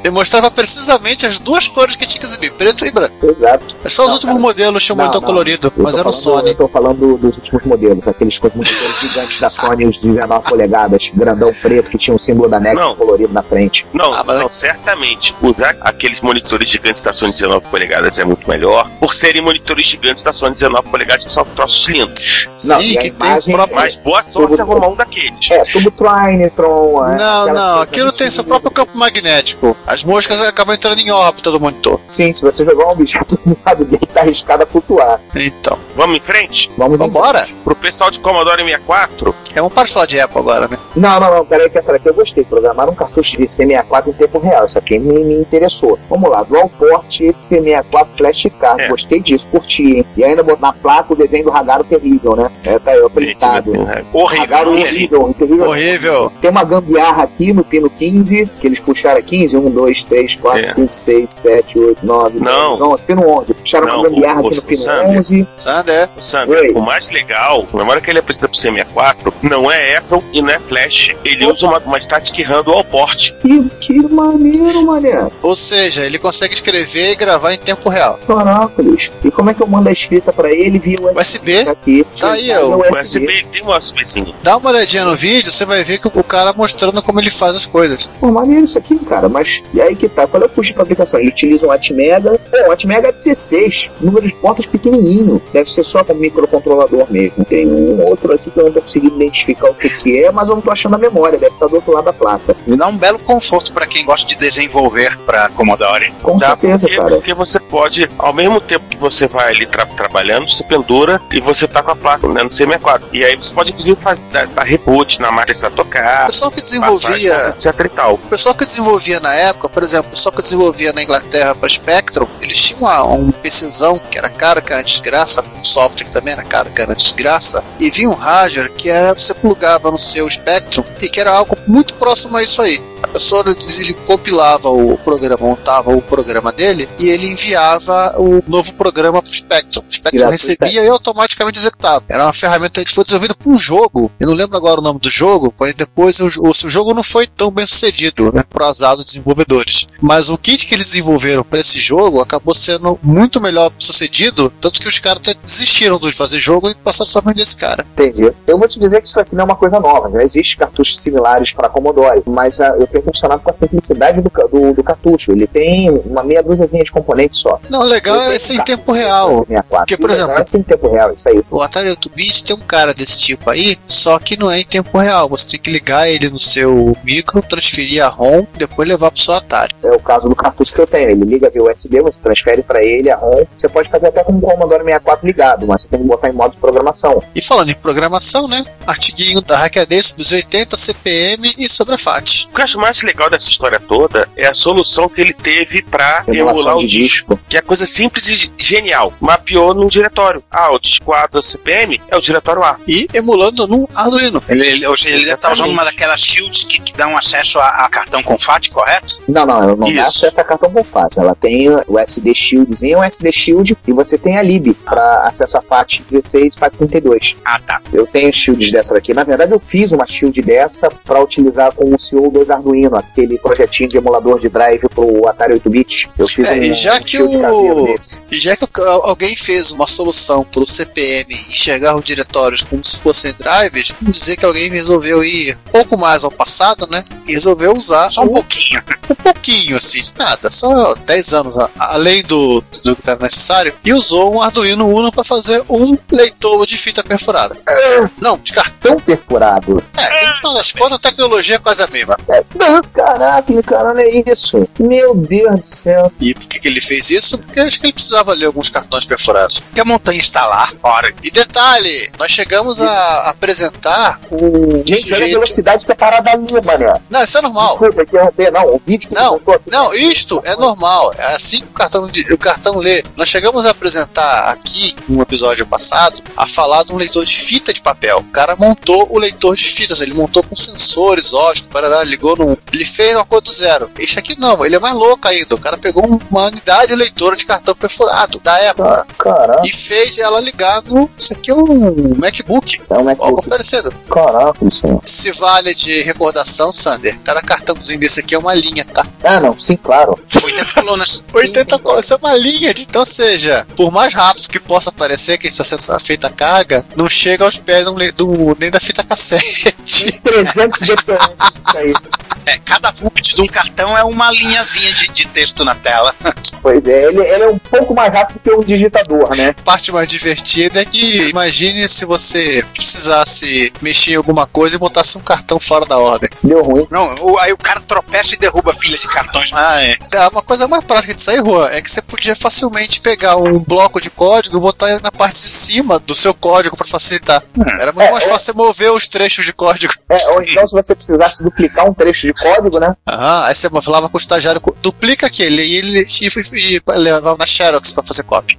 Ele mostrava precisamente as duas cores que tinha que exibir, preto e branco. Exato. É só os Não, últimos cara. modelos tinham não. colorido, mas era o Sony. Eu tô falando dos últimos modelos, aqueles com monitores gigantes da Sony, os de 19 polegadas, grandão preto, que tinha o símbolo da NEC colorido na frente. Não, Ah, mas- não, certamente. Usar aqueles monitores gigantes da Sony 19 polegadas é muito melhor, por serem monitores gigantes da Sony 19 polegadas que são troços lindos. Não, Sim, a que tem imagem próprio. Mas boa sorte arrumar um daqueles. É, tubo Trinitron. é, Não, não, aquilo tem seu próprio campo magnético. As moscas acabam entrando em órbita do monitor. Sim, se você jogar um objeto do lado dele, tá arriscado a flutuar. Então, Vamos em frente? Vamos em vambora? frente. Pro pessoal de Commodore 64, É, vamos parar de falar de Apple agora, né? Não, não, não, peraí, que essa daqui eu gostei. Programaram um cartucho de C64 em tempo real. Isso aqui me, me interessou. Vamos lá, Dual Port C64 Flash Card. É. Gostei disso, curti, hein? E ainda botar na placa o desenho do Ragaro terrível, né? É, tá aí, ó, pintado. Horrível, Ragaro é terrível. horrível, terrível. Horrível. Tem uma gambiarra aqui no pino 15, que eles puxaram 15, 1, 2, 3, 4, É. 5, 6, 7, 8, 9, Não. 10, 11, pino 11. Puxaram Não, uma gambiarra o- aqui no pino Sander. 11. Sander. Sabe, Oi. o mais legal, na hora que ele apresenta pro C64, não é Apple e não é Flash. Ele usa uma, uma static RAM dual port. Que, que maneiro, mané. Ou seja, ele consegue escrever e gravar em tempo real. Caracoles. E como é que eu mando a escrita pra ele via USB? USB? Tá aqui. Tá aí, Tá ó, no O USB tem um USBzinho. Dá uma olhadinha no vídeo, você vai ver que o cara mostrando como ele faz as coisas. Pô, maneiro isso aqui, cara. Mas e aí que tá? Qual é o custo de fabricação? Ele utiliza um Atmega. Pô, um Atmega 16. Número de portas pequenininho. Deve ser só com microcontrolador mesmo. Tem um outro aqui que eu não tô conseguindo identificar o que que é, mas eu não tô achando a memória. Deve estar do outro lado da placa. Me dá um belo conforto para quem gosta de desenvolver para Commodore. Com Dá certeza, porque, cara. porque você pode, ao mesmo tempo que você vai ali tra- trabalhando, você pendura e você tá com a placa né, no C64. E aí você pode inclusive fazer dar, dar reboot na máquina que você vai O tocar, pessoal que passar, desenvolvia. etc e tal. O pessoal que desenvolvia na época, por exemplo, o pessoal que desenvolvia na Inglaterra para Spectrum, eles tinham uma, um PCzão que era caro, que era desgraça, um software que também era caro, que era desgraça, e vinha um hardware que era, você plugava no seu Spectrum e que era algo muito próximo a isso aí. A pessoa ele, compilava o programa, montava o programa dele e ele enviava o novo programa para o Spectrum. O Spectrum recebia e automaticamente executava. Era uma ferramenta que foi desenvolvida para um jogo. Eu não lembro agora o nome do jogo, mas depois o, o, o jogo não foi tão bem sucedido, né? Pro azar dos desenvolvedores. Mas o kit que eles desenvolveram para esse jogo acabou sendo muito melhor sucedido, tanto que os caras até desistiram de fazer jogo e passaram só a vender esse cara. Entendi. Eu vou te dizer que isso aqui não é uma coisa nova. Já existem cartuchos similares para Commodore, mas ah, eu tenho impressionado com a simplicidade do, do, do cartucho. Ele tem uma meia dúziazinha de componentes só. Não, o legal é ser em tempo real. Porque, por exemplo- É sem tempo real, isso aí. O Atari 8-bit tem um cara desse tipo aí, só que não é em tempo real. Você tem que ligar ele no seu micro, transferir a ROM, depois levar pro seu Atari. É o caso do cartucho que eu tenho. Ele liga via USB, você transfere para ele a ROM. Você pode fazer até com o Commodore 64 ligado, mas você tem que botar em modo de programação. E falando em programação, né? Artiguinho da Hackaday sobre os 80, CPM e sobre a FAT. O que eu acho mais legal dessa história toda é a solução que ele teve pra emular o disco. disco. Que é coisa simples e genial. Mapeou num diretório. Ah, o disco A do CPM é o diretório A. E emulando num Arduino. Ele, ele, ou seja, ele deve estar usando uma daquelas shields que, que dão acesso a, a cartão com FAT, correto? Não, não, ela não dá acesso a cartão com FAT. Ela tem o SD Shieldzinho, o SD Shield, e você tem a lib para acesso a FAT 16 e FAT 32. Ah, tá. Eu tenho shields dessa daqui. Na verdade, eu fiz uma shield dessa para utilizar com o CO2 Arduino, aquele projetinho de emulador de drive pro Atari 8-bit. Eu fiz É, um, e já um que o-. E já que alguém fez uma solução para o CPM enxergar os diretórios como se fossem drives, vamos dizer que alguém resolveu ir um pouco mais ao passado, né? E resolveu usar Só um o- pouquinho. um pouquinho, assim, nada, só 10 anos a- além do, do que era necessário, e usou um Arduino Uno para fazer um leitor de fita perfurada. Não, de cartão. Tão perfurado. É, no final das contas, a tecnologia é quase a mesma. É, caraca, cara, olha isso. Meu Deus do céu. E por que, que ele fez isso? Porque acho que ele precisava ler alguns cartões perfurados. Porque a montanha está lá. Ora, E detalhe, nós chegamos a apresentar um Gente, olha a sujeito. velocidade que a parada ali, mané. Não, isso é normal. Desculpa interromper, não. O vídeo que Não, Não, isto é normal. É assim que o cartão, de- o cartão lê. Nós chegamos a apresentar aqui, num episódio passado, a falar de um leitor de fita de papel. O cara montou o leitor de fitas, ele montou com sensores, parará, ligou num Ele fez uma coisa do zero. Esse aqui não, ele é mais louco ainda. O cara pegou uma unidade leitora de cartão perfurado da época Caraca, e fez ela ligar no. Isso aqui é um MacBook. é um Algo MacBook. parecido. Caraca, isso. é- Se vale de recordação, Sander, cada cartãozinho desse aqui é uma linha, tá? Ah, não, sim, claro. 80 colunas. 80 colunas, isso é uma linha. de- Então, seja, por mais rápido que possa parecer que está sendo feita a carga, não chega aos pés do, do- nem da fita cassete. 300 DPS isso aí. É, cada VUPT de um cartão é uma linhazinha de, de texto na tela. Pois é, ele, ele é um pouco mais rápido que um digitador, né? A parte mais divertida é que imagine se você precisasse mexer em alguma coisa e botasse um cartão fora da ordem. Deu ruim. Não, o- aí o cara tropeça e derruba a pilha de cartões. Ah, é. É, Uma coisa mais prática disso aí, Juan, é que você podia facilmente pegar um bloco de código e botar na parte de cima do seu código para facilitar. Era muito É, mais é. fácil você mover os trechos de código. É, ou então se você precisasse duplicar um trecho de código, né? Aham, aí você falava com o estagiário, duplica aquele, e ele e, e, e levava na Xerox pra fazer cópia.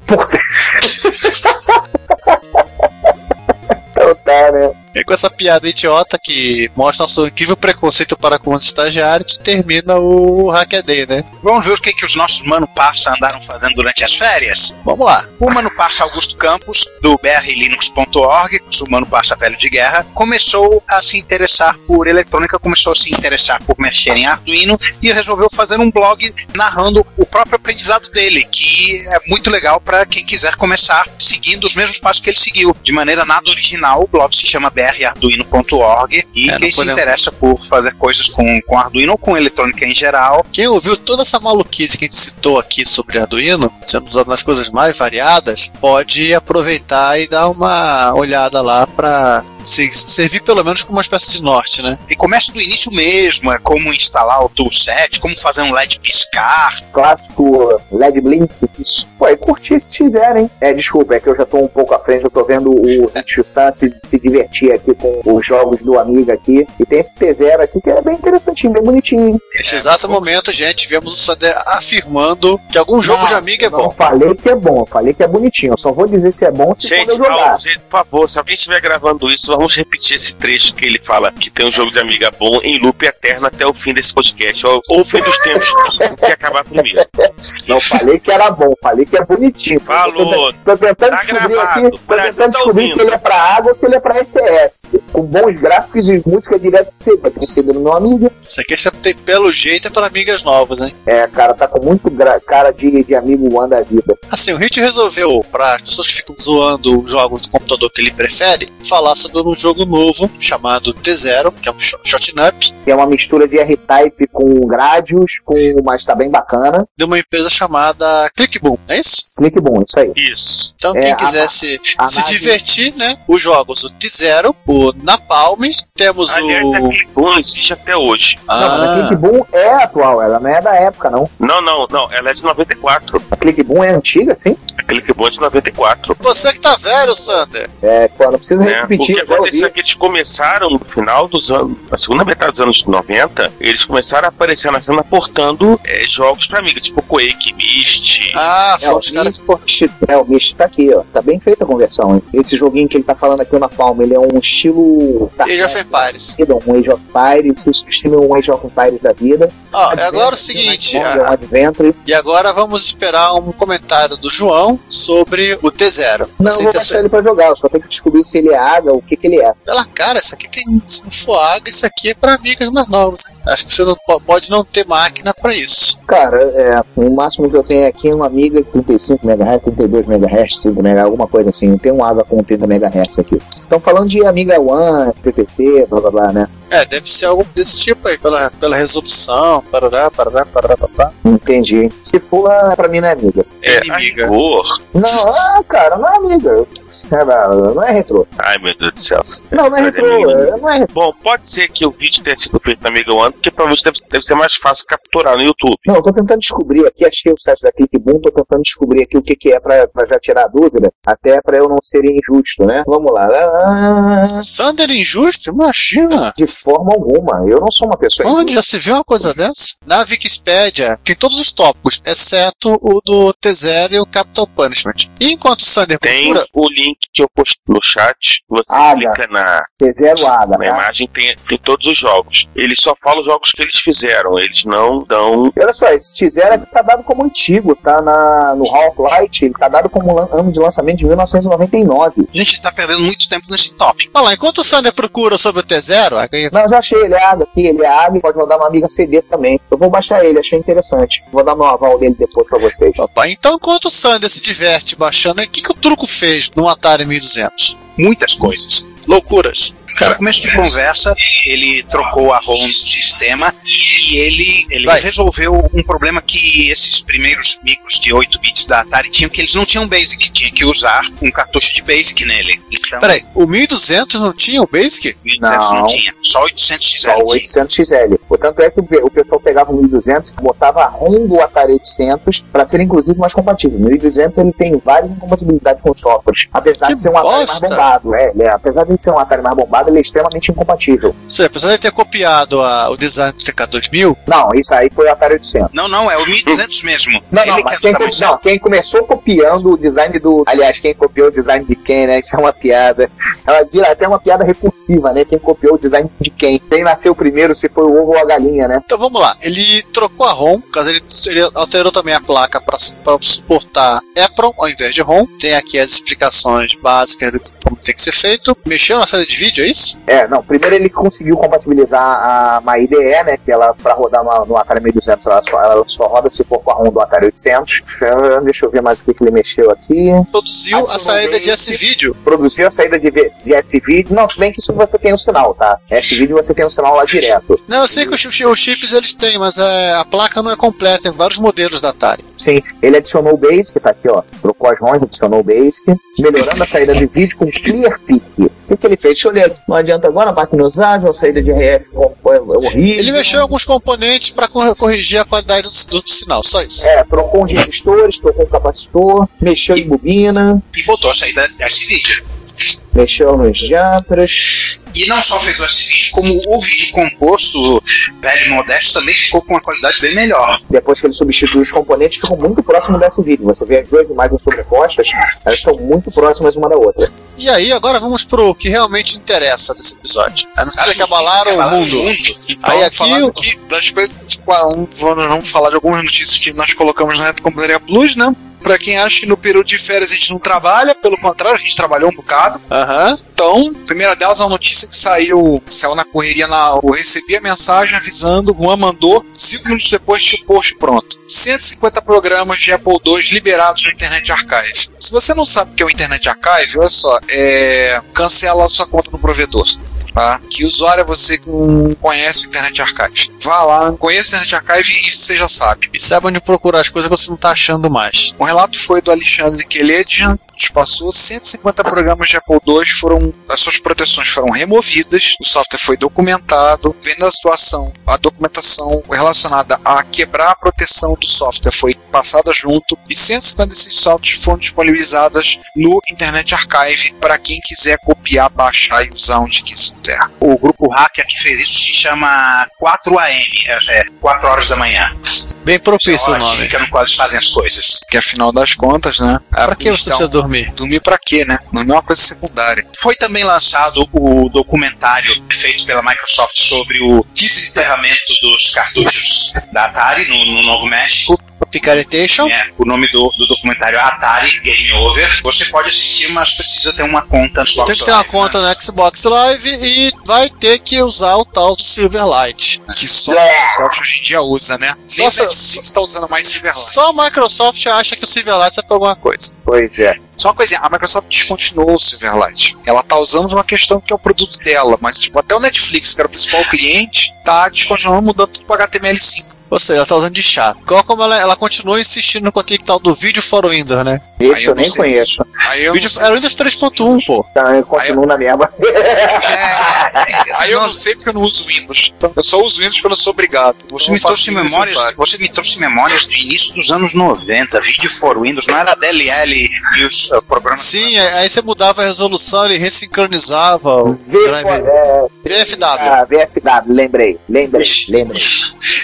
Então tá, né? E com essa piada idiota que mostra nosso incrível preconceito para com os estagiários, termina o Hackaday, né? Vamos ver o que, que os nossos Mano Parça andaram fazendo durante as férias? Vamos lá. O Mano Parça Augusto Campos, do brlinux.org, o Mano Parça Velho de Guerra, começou a se interessar por eletrônica, começou a se interessar por mexer em Arduino e resolveu fazer um blog narrando o próprio aprendizado dele, que é muito legal para quem quiser começar seguindo os mesmos passos que ele seguiu. De maneira nada original, o blog se chama brarduino.org e É, quem se interessa por fazer coisas com, com Arduino ou com eletrônica em geral, Quem ouviu toda essa maluquice que a gente citou aqui sobre Arduino, sendo usado nas coisas mais variadas, pode aproveitar e dar uma olhada lá para servir pelo menos como uma espécie de norte, né? E começa do início mesmo, é como instalar o toolset, como fazer um LED piscar. Clássico LED Blink. Isso. Pô, e curti se fizer, hein? É, desculpa, é que eu já tô um pouco à frente, eu tô vendo o Richu San se, se divertir aqui com os jogos do Amiga aqui. E tem esse T0 aqui que é bem interessantinho, bem bonitinho, hein? Nesse exato momento, gente, vemos o Sander afirmando que algum jogo de amiga é Não bom. falei que é bom, eu falei que é bonitinho. Eu só vou dizer se é bom se Gente, quando eu jogar. calma, gente, por favor, se alguém estiver gravando isso, vamos repetir esse trecho que ele fala que tem um jogo de amiga bom em loop eterno até o fim desse podcast, ou, ou o fim dos tempos, que acabar primeiro. Não falei que era bom, falei que é bonitinho. Falou. Tô tentando Tá descobrir gravado. aqui, O tô Brasil tentando tá descobrir ouvindo. se ele é pra água ou se ele é pra SS. Com bons gráficos e música direto. Tem CD no meu amigo. Isso aqui você tem pelo jeito é para amigas novas, hein? É, cara, tá com muito cara de, de amigo One da vida. Assim, o Hit resolveu, para as pessoas que ficam zoando os jogos do computador que ele prefere, falar sobre um jogo novo chamado T0, que é um shot shot 'em up, Que é uma mistura de R-Type com Gradius, com, mas tá bem bacana. de uma empresa chamada Clickboom, é isso? Clique bom, isso aí. Isso. Então, É, quem a- quiser se, a se nave- divertir, né? Os jogos, o T0, o Napalm, temos Aliás, o. aquele bom existe até hoje. Não, mas a Ah, Clique Boom é atual, ela não é da época, não. Não, não, não, ela é de 94. A Clique Boom é antiga, sim? Que bom é de 94. você que tá velho, Sander. É, pô, não precisa? O repetir, que eu já aconteceu é que eles começaram no final dos anos, na segunda metade dos anos 90, eles começaram a aparecer na cena portando é, jogos pra amiga, tipo Quake, Myst. Ah, É, foi o os caras que. Mist, é, o Mist tá aqui, ó. Tá bem feita a conversão, hein? Esse joguinho que ele tá falando aqui na Palma, ele é um estilo. Age of Empires. Um Age of Empires, esse estilo é um Age of Empires da vida. Ó, é agora o seguinte, É um ah, Adventure. e agora vamos esperar um comentário do João sobre o T0. Não, eu vou passar ele pra jogar, eu só tenho que descobrir se ele é água, o que que ele é. Pela cara, isso aqui tem. Se não for água, isso aqui é pra amigas mais novas. Acho que você não po- pode não ter máquina pra isso. Cara, é, o máximo que eu tenho aqui é uma Amiga 35 MHz, 32 MHz, 30 MHz, alguma coisa assim. Não tem um água com 30 MHz aqui. Estão falando de Amiga One, PPC, blá blá blá, né? É, deve ser algo desse tipo aí, pela, pela resolução, parará, parará, parará, papá. Entendi. Se for, pra mim não é Amiga. É inimiga. Cor. Não, ah, cara, não é Amiga. É, não, é retrô. Ai meu Deus do céu. Não, não é retrô. é- Não é retrô. Bom, pode ser que o vídeo tenha sido feito na Mega One, porque provavelmente deve, deve ser mais fácil capturar no YouTube. Não, eu tô tentando descobrir aqui, achei o site da Clickboom, tô tentando descobrir aqui o que que é pra, pra já tirar a dúvida, até pra eu não ser injusto, né? Vamos lá. Ah, Sander injusto? Imagina. De forma alguma. Eu não sou uma pessoa. Onde já se viu uma coisa dessa? Na Wikipédia tem todos os tópicos, exceto o do T0 e o Capital Punishment. E enquanto o Sander Tem procura, o link que eu postei no chat. Você Ah, clica na, T0 Ada, na tá? imagem, tem, tem todos os jogos. Eles só falam os jogos que eles fizeram. Eles não dão. Olha só, esse T0 aqui tá dado como antigo, tá na, no Half-Life, ele tá dado como ano de lançamento de 1999. A gente tá perdendo muito tempo nesse tópico. Olha lá, enquanto o Sander procura sobre o T0, aí- Não, já achei, ele é aqui, ele é AGA, pode rodar uma amiga CD também. Eu vou baixar ele, achei interessante. Vou dar meu aval dele depois pra vocês. Opa, então enquanto o Sander se diverte baixando, o que, que o truco fez no Atari 1200? Muitas coisas. Loucuras. No começo de conversa, ele trocou a ROM do sistema e ele, ele Vai. resolveu um problema que esses primeiros micros de 8 bits da Atari tinham, que eles não tinham BASIC, tinha que usar um cartucho de BASIC nele. Então, Peraí, o 1200 não tinha o Basic? 1200 não, Não. tinha, só 800 XL. Só o 800XL. Portanto, é que o pe- o pessoal pegava o 1200 e botava a ROM do Atari 800 para ser inclusive mais compatível. O 1200 ele tem várias incompatibilidades com os softwares. Apesar Que de ser um Atari mais bosta! Bombado. É, ele é- apesar de ser um Atari mais bombado, ele é extremamente incompatível. Seja, apesar de ter copiado a- o design do TK2000, Não, isso aí foi o Atari 800. Não, não, é o 1200 mesmo. Não, não, mas é quem, do não, quem começou copiando o design do. Aliás, quem copiou o design de quem, né? Isso é uma piada. Ela vira até uma piada recursiva, né? Quem copiou o design de quem. Quem nasceu primeiro, se foi o ovo ou a galinha, né? Então vamos lá, ele trocou a ROM, caso ele, ele alterou também a placa para suportar EPROM ao invés de ROM. Tem aqui as explicações básicas como tem que ser feito. Mexeu na saída de vídeo, é isso? É, não. Primeiro ele conseguiu compatibilizar a MyIDE, né? Que ela, pra rodar no, no Atari 1200, ela só, ela só roda se for com a ROM do Atari 800. Eh, Deixa eu ver mais o que, que ele mexeu aqui. Produziu a saída de. S-Vídeo. Produziu a saída de, de S-Video. Não, se bem que isso você tem o sinal, tá? S-Video você tem o sinal lá direto. Não, eu sei que os, os chips eles têm, mas é, a placa não é completa, tem vários modelos da Atari. Sim, ele adicionou o Basic, tá aqui, ó. Trocou as ROMs, adicionou o Basic, melhorando a saída de vídeo com ClearPic. O que, ele fez? Deixa eu ler. Não adianta agora, máquina usável, a saída de RF é, é horrível. Ele mexeu em alguns componentes para corrigir a qualidade do, do sinal, só isso. É, trocou uns resistores, trocou um capacitor, mexeu em bobina, E botou a saída desse vídeo. Mexeu nos jantras. E não só fez esse vídeo, como o vídeo composto, velho e modesto, também ficou com uma qualidade bem melhor. Depois que ele substituiu os componentes, ficou muito próximo desse vídeo. Você vê as duas imagens sobrepostas, elas estão muito próximas uma da outra. E aí, agora vamos pro que realmente interessa desse episódio. A notícia que abalaram o Abalaram mundo. Então, Aí aqui o- aqui das coisas, tipo, ah, vamos, falar de algumas notícias que nós colocamos na Reto Computaria Plus, né? Pra quem acha que no período de férias a gente não trabalha, pelo contrário, a gente trabalhou um bocado. Aham. Então, a primeira delas é uma notícia que saiu, saiu na correria, na, eu recebi a mensagem avisando, o Juan mandou, cinco minutos depois tinha o post pronto. 150 programas de Apple II liberados no Internet Archive. Se você não sabe o que é o Internet Archive, olha só, é, cancela a sua conta no provedor. Tá? Que usuário é você que não conhece o Internet Archive? Vá lá, conheça o Internet Archive e você já sabe. E sabe onde procurar as coisas que você não tá achando mais. O relato foi do Alexandre Keledian, passou 150 programas de Apple II foram as suas proteções foram removidas, o software foi documentado, vendo a situação, a documentação relacionada a quebrar a proteção do software foi passada junto e 150 desses softwares foram disponibilizadas no Internet Archive para quem quiser copiar, baixar e usar onde quiser. O grupo hacker que fez isso se chama 4AM, é, é 4 horas da manhã. Bem propício o nome. típica no qual eles fazem as coisas. Que afinal das contas, né? Pra que você precisa dormir? Dormir pra quê, né? Não é uma coisa secundária. Foi também lançado o documentário feito pela Microsoft sobre o desenterramento dos cartuchos da Atari no, no Novo México. Picaretation. É, o nome do, do documentário é Atari Game Over. Você pode assistir, mas precisa ter uma conta no Você tem que ter uma conta no Xbox Live e vai ter que usar o tal do Silverlight. Que só a Microsoft hoje em dia usa, né? Nem Nossa, a Netflix está usando mais Silverlight. Só a Microsoft acha que o Silverlight serve pra alguma coisa. Pois é. Só uma coisinha, a Microsoft descontinuou o Silverlight. Ela tá usando uma questão que é o produto dela, mas tipo, até o Netflix, que era o principal cliente, tá descontinuando, mudando tudo para HTML5. Ou seja, ela tá usando de chato. Igual como ela, ela continua insistindo no conteúdo tal do vídeo for Windows, né? Esse Aí eu, eu nem sei conheço. Aí eu, Vídeo, era o Windows 3.1, pô. Tá, eu continuo na mesma. É, aí eu não sei porque eu não uso Windows. Eu só uso Windows quando eu sou obrigado. Você Eu me, trouxe memórias, você me trouxe memórias do início dos anos 90. Vídeo for Windows não era DLL e os uh, programas. Sim, aí você mudava a resolução, ele ressincronizava o V, é, VFW. ah, VFW, lembrei, lembrei, lembrei.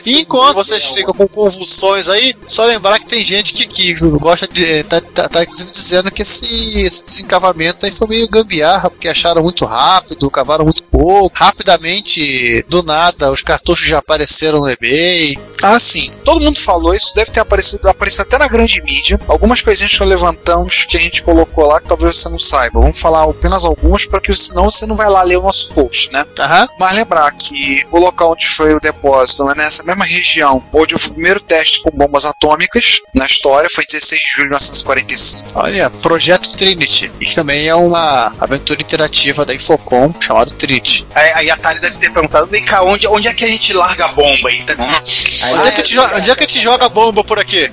E enquanto vocês ficam com convulsões aí, só lembrar que tem gente que, que gosta de. Tá, tá, tá inclusive dizendo que esse, esse desencavamento aí foi meio gambiarra, porque acharam muito rápido, cavaram muito pouco. Rapidamente, do nada, os cartuchos já apareceram no eBay. Ah, sim. Todo mundo falou isso, deve ter aparecido, aparecido até na grande mídia. Algumas coisinhas que nós levantamos que a gente colocou lá que talvez você não saiba. Vamos falar apenas algumas, porque senão você não vai lá ler o nosso post, né? Aham. Mas lembrar que o local onde foi o depósito é nessa mesma região onde o primeiro teste com bombas atômicas na história, foi 16 de julho de 1945. Olha, Projeto Trinity, que também é uma aventura interativa da Infocom chamado Trinity. Aí, aí a Atari deve ter perguntado: vem cá, onde, onde é que a gente larga a bomba aí? Tá- Onde é, que te joga, onde é que te joga bomba por aqui?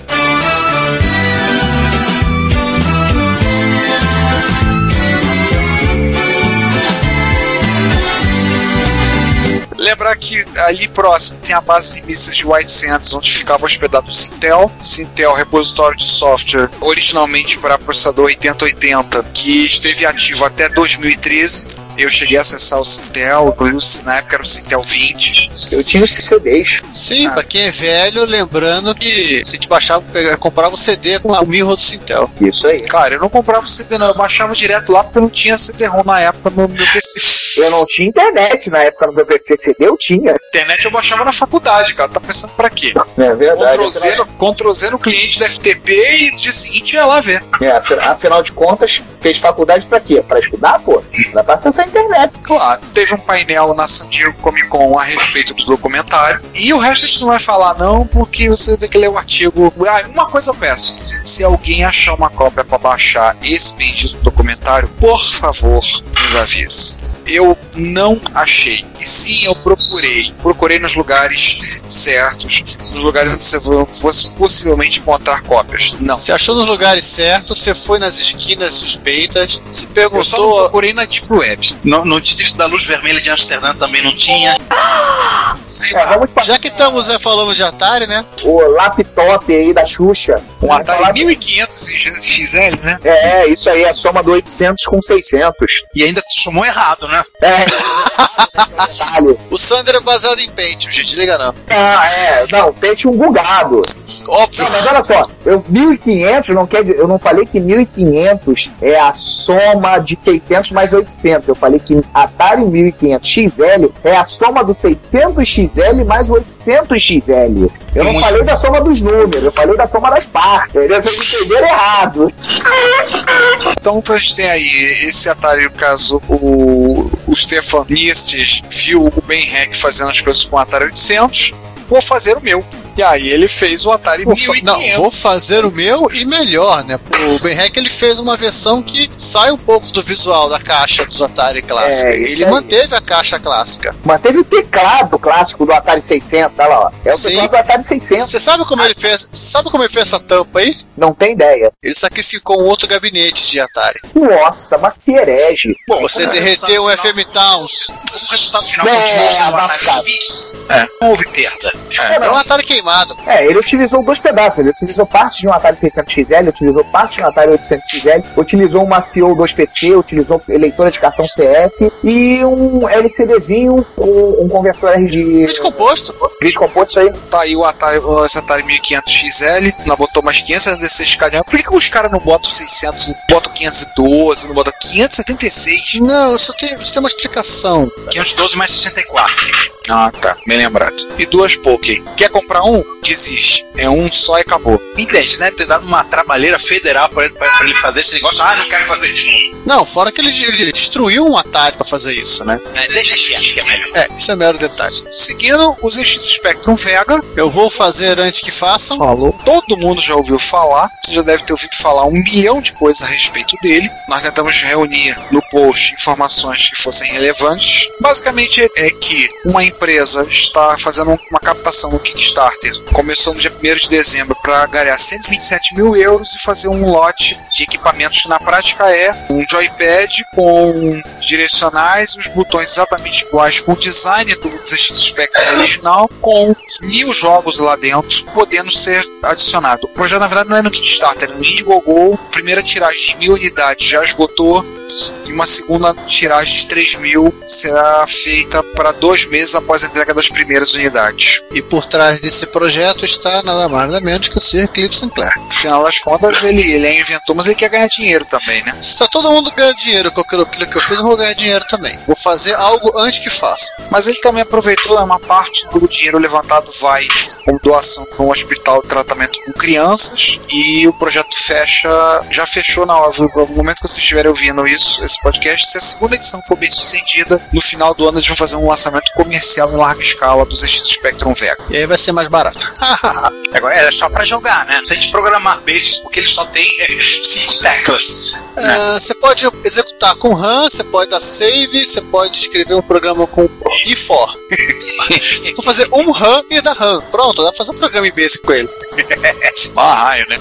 Lembrar que ali próximo tem a base de mísseis de White Sands, onde ficava hospedado o Sintel. Sintel, repositório de software, originalmente para processador 8080, que esteve ativo até 2013. Eu cheguei a acessar o Sintel, inclusive na época era o Sintel 20. Eu tinha os CDs. Sim, Ah. pra quem é velho, lembrando que se a gente baixava, pegava- comprava o CD com o mirro do Sintel. Isso aí. Cara, eu não comprava o CD, não, eu baixava direto lá porque não tinha CD-ROM na época no meu PC. Eu não tinha internet na época no meu PC CD, eu tinha. Internet eu baixava na faculdade, cara. Tá pensando pra quê? É verdade. Ctrl Z, no, Ctrl Z no cliente da FTP e dia seguinte ia lá ver. É, afi- afinal de contas, fez faculdade pra quê? Pra estudar, pô? Dá pra acessar a internet. Claro, teve um painel na San Diego Comic Con a respeito do documentário. E o resto a gente não vai falar, não, porque você tem que ler o artigo. Ah, uma coisa eu peço: se alguém achar uma cópia pra baixar esse bendito documentário, por favor, nos avise. Eu não achei. E sim, eu procurei. Procurei nos lugares certos, nos lugares onde você fosse possivelmente encontrar cópias. Não. Você achou nos lugares certos, você foi nas esquinas suspeitas, se Eu só não perguntou. procurei na Deep Web. No, no Distrito da Luz Vermelha de Amsterdã também não tinha. É, para Já que estamos né, falando de Atari, né? o laptop aí da Xuxa. Um Atari falar- 1500 XL, né? É, isso aí, a soma do 800 com 600. E ainda somou errado, né? É. O Sander é baseado em Pentium, gente, liga não. Ah, é, não, pente um bugado. Óbvio. Não, mas olha só, eu 1500 não quer eu não falei que 1500 é a soma de 600 mais 800. Eu falei que Atari 1500 XL é a soma do 600 XL mais o 800 XL. Eu não Muito. falei da soma dos números, eu falei da soma das partes. Vocês entenderam errado. Então a gente tem aí esse Atari, no caso, o, o Stefan Nistes viu o Ben Heck fazendo as coisas com o Atari 800. Vou fazer o meu. E aí ele fez o Atari Vou fa- 1500. não, vou fazer o meu e melhor, né? O Ben Heck ele fez uma versão que sai um pouco do visual da caixa dos Atari clássicos. É, ele aí. manteve a caixa clássica. Manteve o teclado clássico do Atari 600, olha lá, ó. É o Sim. teclado do Atari 600. Você sabe como ele fez? Sabe como ele fez essa tampa aí? Não tem ideia. Ele sacrificou um outro gabinete de Atari. Nossa, mas que herege. Bom, Você como derreteu um resultado FM Towns. final- Como resultado final É, continua sendo o. Atari é, não houve perda. É um Atari queimado. É, ele utilizou dois pedaços. Ele utilizou parte de um Atari 600 XL, utilizou parte de um Atari 800 XL, utilizou uma CO2PC, utilizou leitora de cartão CF e um LCDzinho com um conversor RG. Vídeo composto. Vídeo composto isso aí. Tá aí o Atari, esse Atari 1500 XL, não botou mais 516 calhão. Por que, que os caras não botam 600, botam 512, não botam 576? Não, isso tem, isso tem uma explicação. 512 mais 64. Ah, tá, bem lembrado. E duas Poké. Quer comprar um? Desiste. É um só e acabou. Entende, né? Ter dado uma trabalheira federal pra ele, pra, pra ele fazer esse negócio. Ah, não quero fazer de novo. Não, fora que ele, ele destruiu um Atari pra fazer isso, né? É, deixa quieto, que é melhor. É, isso é mero detalhe. Seguindo, os ZX Spectrum Vega. Eu vou fazer antes que façam. Falou. Todo mundo já ouviu falar. Você já deve ter ouvido falar um milhão de coisas a respeito dele. Nós tentamos reunir no post informações que fossem relevantes. Basicamente é que uma empresa está fazendo uma captação no Kickstarter. Começou no dia 1 de dezembro para ganhar 127 mil euros e fazer um lote de equipamentos que na prática é um joypad com direcionais, os botões exatamente iguais com o design do ZX Spectrum original, com mil jogos lá dentro, podendo ser adicionado. O projeto na verdade não é no Kickstarter, é no Indiegogo. Primeira tiragem de mil unidades já esgotou e uma segunda tiragem de 3 mil será feita para dois meses após a entrega das primeiras unidades. E por trás desse projeto está nada mais nada menos que o Sir Cliff Sinclair. No final das contas, ele, ele é inventor, mas ele quer ganhar dinheiro também, né? Se tá todo mundo ganhando dinheiro com aquilo, aquilo que eu fiz, eu vou ganhar dinheiro também. Vou fazer algo antes que faça. Mas ele também aproveitou né, uma parte do dinheiro levantado vai como doação para um hospital de tratamento com crianças e o projeto fecha, já fechou na hora, no momento que vocês estiverem ouvindo isso, esse podcast, se a segunda edição for bem sucedida, no final do ano eles vão fazer um lançamento comercial em larga escala dos ZX Spectrum Vega. E aí vai ser mais barato. Agora é só pra jogar, né? Não tem de programar bases porque ele só tem é, cinco teclas. né? Ah, Você pode executar com RAM, você pode dar save, você pode escrever um programa com. Se for fazer um RAM e dar RAM, pronto, dá pra fazer um programa em basic com ele. Barraio, né?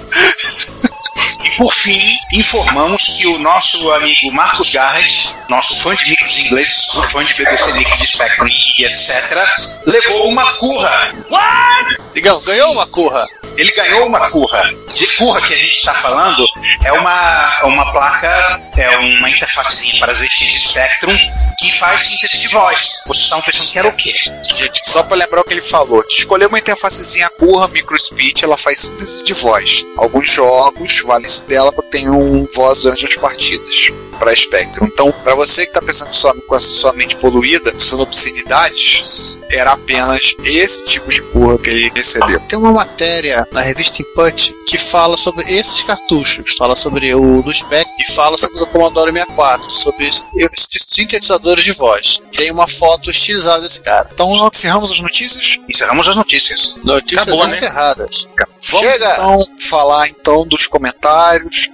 E por fim, informamos que o nosso amigo Marcos Garrett, nosso fã de micros ingleses, fã de BBC Nick de Spectrum e etc., levou uma curra. Digão, ganhou uma curra. Ele ganhou uma curra. De curra que a gente está falando é uma, uma placa, é uma interfacezinha para ZX Spectrum que faz síntese de voz. Vocês estavam pensando que era o quê? Gente, só pra lembrar o que ele falou, escolher uma interfacezinha curra, micro speech, ela faz síntese de voz. Alguns jogos valem-se dela para ter um voz durante as partidas para Spectrum. Então, para você que tá pensando só com a sua mente poluída, pensando em obscenidades, era apenas esse tipo de curra que ele recebeu. Tem uma matéria na revista Input que fala sobre esses cartuchos, fala sobre o do Spectrum e fala sobre o Commodore 64, sobre esses sintetizadores de voz. Tem uma foto estilizada desse cara. Então, encerramos as notícias? Encerramos as notícias. Notícias Acabou, né? encerradas. Vamos Chega! então falar então dos comentários,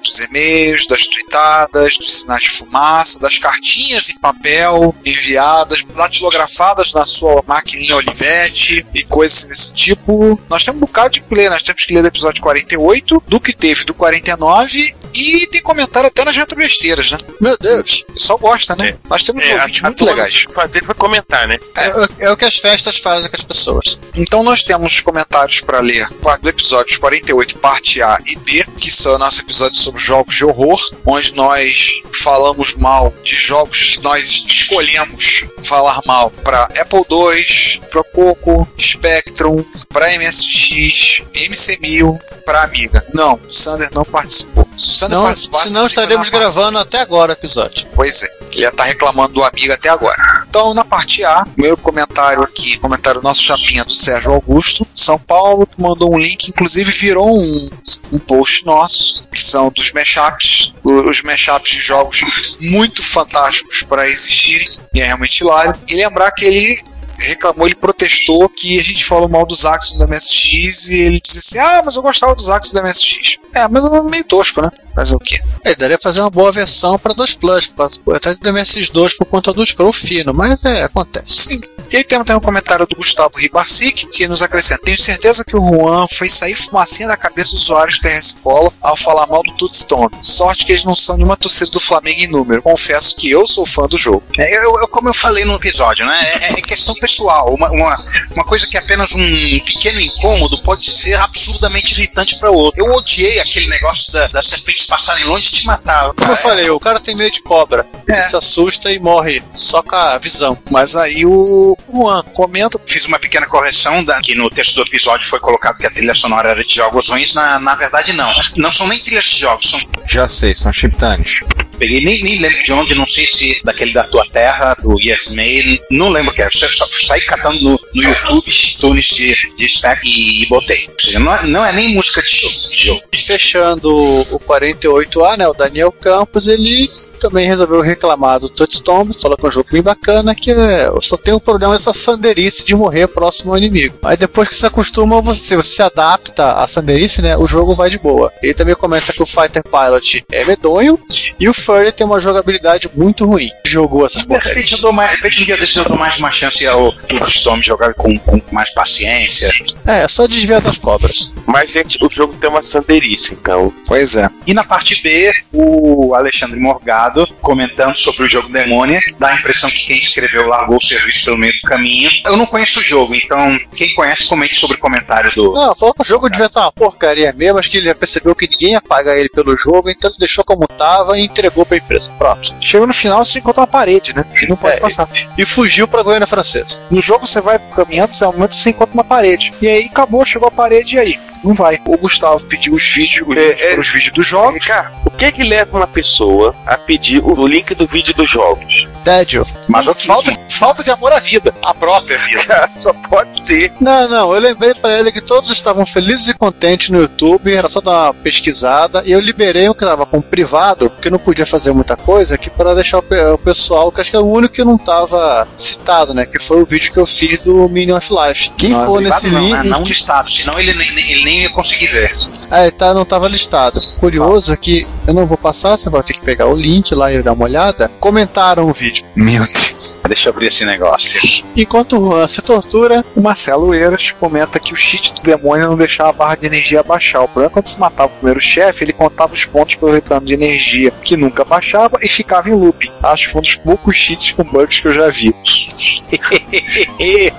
dos e-mails, das tweetadas, dos sinais de fumaça, das cartinhas em papel enviadas, datilografadas na sua maquininha Olivetti e coisas desse tipo. Nós temos um bocado de que ler, nós temos que ler do episódio 48, do que teve do 49 e tem comentário até nas retrobesteiras, né? Meu Deus. O pessoal gosta, né? Nós temos É, ouvintes a, a muito legais. que fazer foi comentar, né? É, é o que as festas fazem com as pessoas. Então nós temos comentários para ler do episódio 48, parte A e B, que são nossos episódios sobre jogos de horror, onde nós falamos mal de jogos que nós escolhemos falar mal para Apple II, para Coco, Spectrum, para MSX, MC1000, para Amiga. Não, o Sander não participou. Se o Sander Senão, participasse, senão estaremos gravando até agora o episódio. Pois é, ele ia estar reclamando do amigo até agora. Então, na parte A, meu comentário aqui, comentário nosso chapinha do Sérgio Augusto, São Paulo, que mandou um link, inclusive virou um, um post nosso, que são dos mashups, os mashups de jogos muito fantásticos para existirem, e é realmente hilário. E lembrar que ele reclamou, ele protestou que a gente falou mal dos Axos da MSX e ele disse assim: Ah, mas eu gostava dos Axos da MSX. É, mas é meio tosco, né? Fazer o quê? Ele daria fazer uma boa versão para 2 Plus, até do MSX2 por conta do scroll fino, mas é, acontece. Sim. E aí temos também um comentário do Gustavo Ribarcic, que nos acrescenta: Tenho certeza que o Juan fez sair fumacinha da cabeça dos usuários da TRS Cola ao falar mal do Tootstone. Sorte que eles não são nenhuma torcida do Flamengo em número. Confesso que eu sou fã do jogo. É, eu, eu- como eu falei no episódio, né? É, é questão pessoal. Uma, uma, uma coisa que é apenas um pequeno incômodo pode ser absurdamente irritante para outro. Eu odiei aquele negócio da, das serpentes passarem longe e te matar. Como eu falei, o cara tem medo de cobra. Ele É. se assusta e morre só com a visão. Mas aí o Juan comenta. Fiz uma pequena correção da, que no texto do episódio foi colocado que a trilha sonora era de jogos ruins. Na, na verdade, não. Não são nem trilhas de jogos, são Já sei, são chiptanes. Peguei, nem, nem lembro de onde, não sei se daquele da tua terra, do Yes Mail, não lembro o que é. Saí catando no, no YouTube tunes de, de stack e, e botei. Ou seja, não, é- não é nem música de jogo. de jogo. E fechando o 48A, né, o Daniel Campos, ele também resolveu reclamar do Touchstone, falou que é um jogo bem bacana, que é, eu só tenho um problema dessa sanderice de morrer próximo ao inimigo. Aí depois que se acostuma, você, você se adapta à sanderice, né, o jogo vai de boa. Ele também comenta que o Fighter Pilot é medonho e o Furry tem uma jogabilidade muito ruim. Jogou essas De repente, porcarias. eu dou mais, de repente um dia desses eu dou mais uma chance ao Storm jogar com, com mais paciência. É, é só desviar das cobras. Mas, gente, o jogo tem uma sanderice, então. Pois é. E na parte B, o Alexandre Morgado comentando sobre o jogo Demônia, dá a impressão que quem escreveu largou o serviço pelo meio do caminho. Eu não conheço o jogo, então quem conhece, comente sobre o comentário do. Não, falou que o jogo devia estar uma porcaria mesmo, acho que ele já percebeu que ninguém ia pagar ele pelo jogo, então ele deixou como tava e entregou pra empresa. Pronto. Chega no final, você encontra uma parede, né? E não pode É, passar. E fugiu pra Goiânia Francesa. No jogo você vai caminhando, você momento você encontra uma parede. E aí acabou, chegou a parede e aí? Não vai. O Gustavo pediu os vídeos, os É, links é. os vídeos dos jogos. Cara, o que que leva uma pessoa a pedir o link do vídeo dos jogos? Tédio. Mas falta, falta de amor à vida. A própria vida. Só pode ser. Não, não, eu lembrei pra ele que todos estavam felizes e contentes no YouTube, era só dar uma pesquisada, e eu liberei o que tava com privado, porque não podia fazer muita coisa, aqui para deixar o pessoal, que acho que é o único que não tava citado, né, que foi o vídeo que eu fiz do Minion of Life. Quem Nossa, for nesse não, link... né? não listado, senão ele, nem- ele nem ia conseguir ver. Ah, tá, não tava listado. Curioso é que eu não vou passar, você vai ter que pegar o link lá e dar uma olhada. Comentaram o vídeo. Meu Deus. Deixa eu abrir esse negócio. Enquanto o Juan se tortura, O Marcelo Eiras comenta que o cheat do demônio não deixava a barra de energia baixar. O problema é quando se matava o primeiro chefe, ele contava os pontos pelo retorno de energia, que nunca baixava e ficava em looping. Acho que foi um dos poucos cheats com bugs que eu já vi.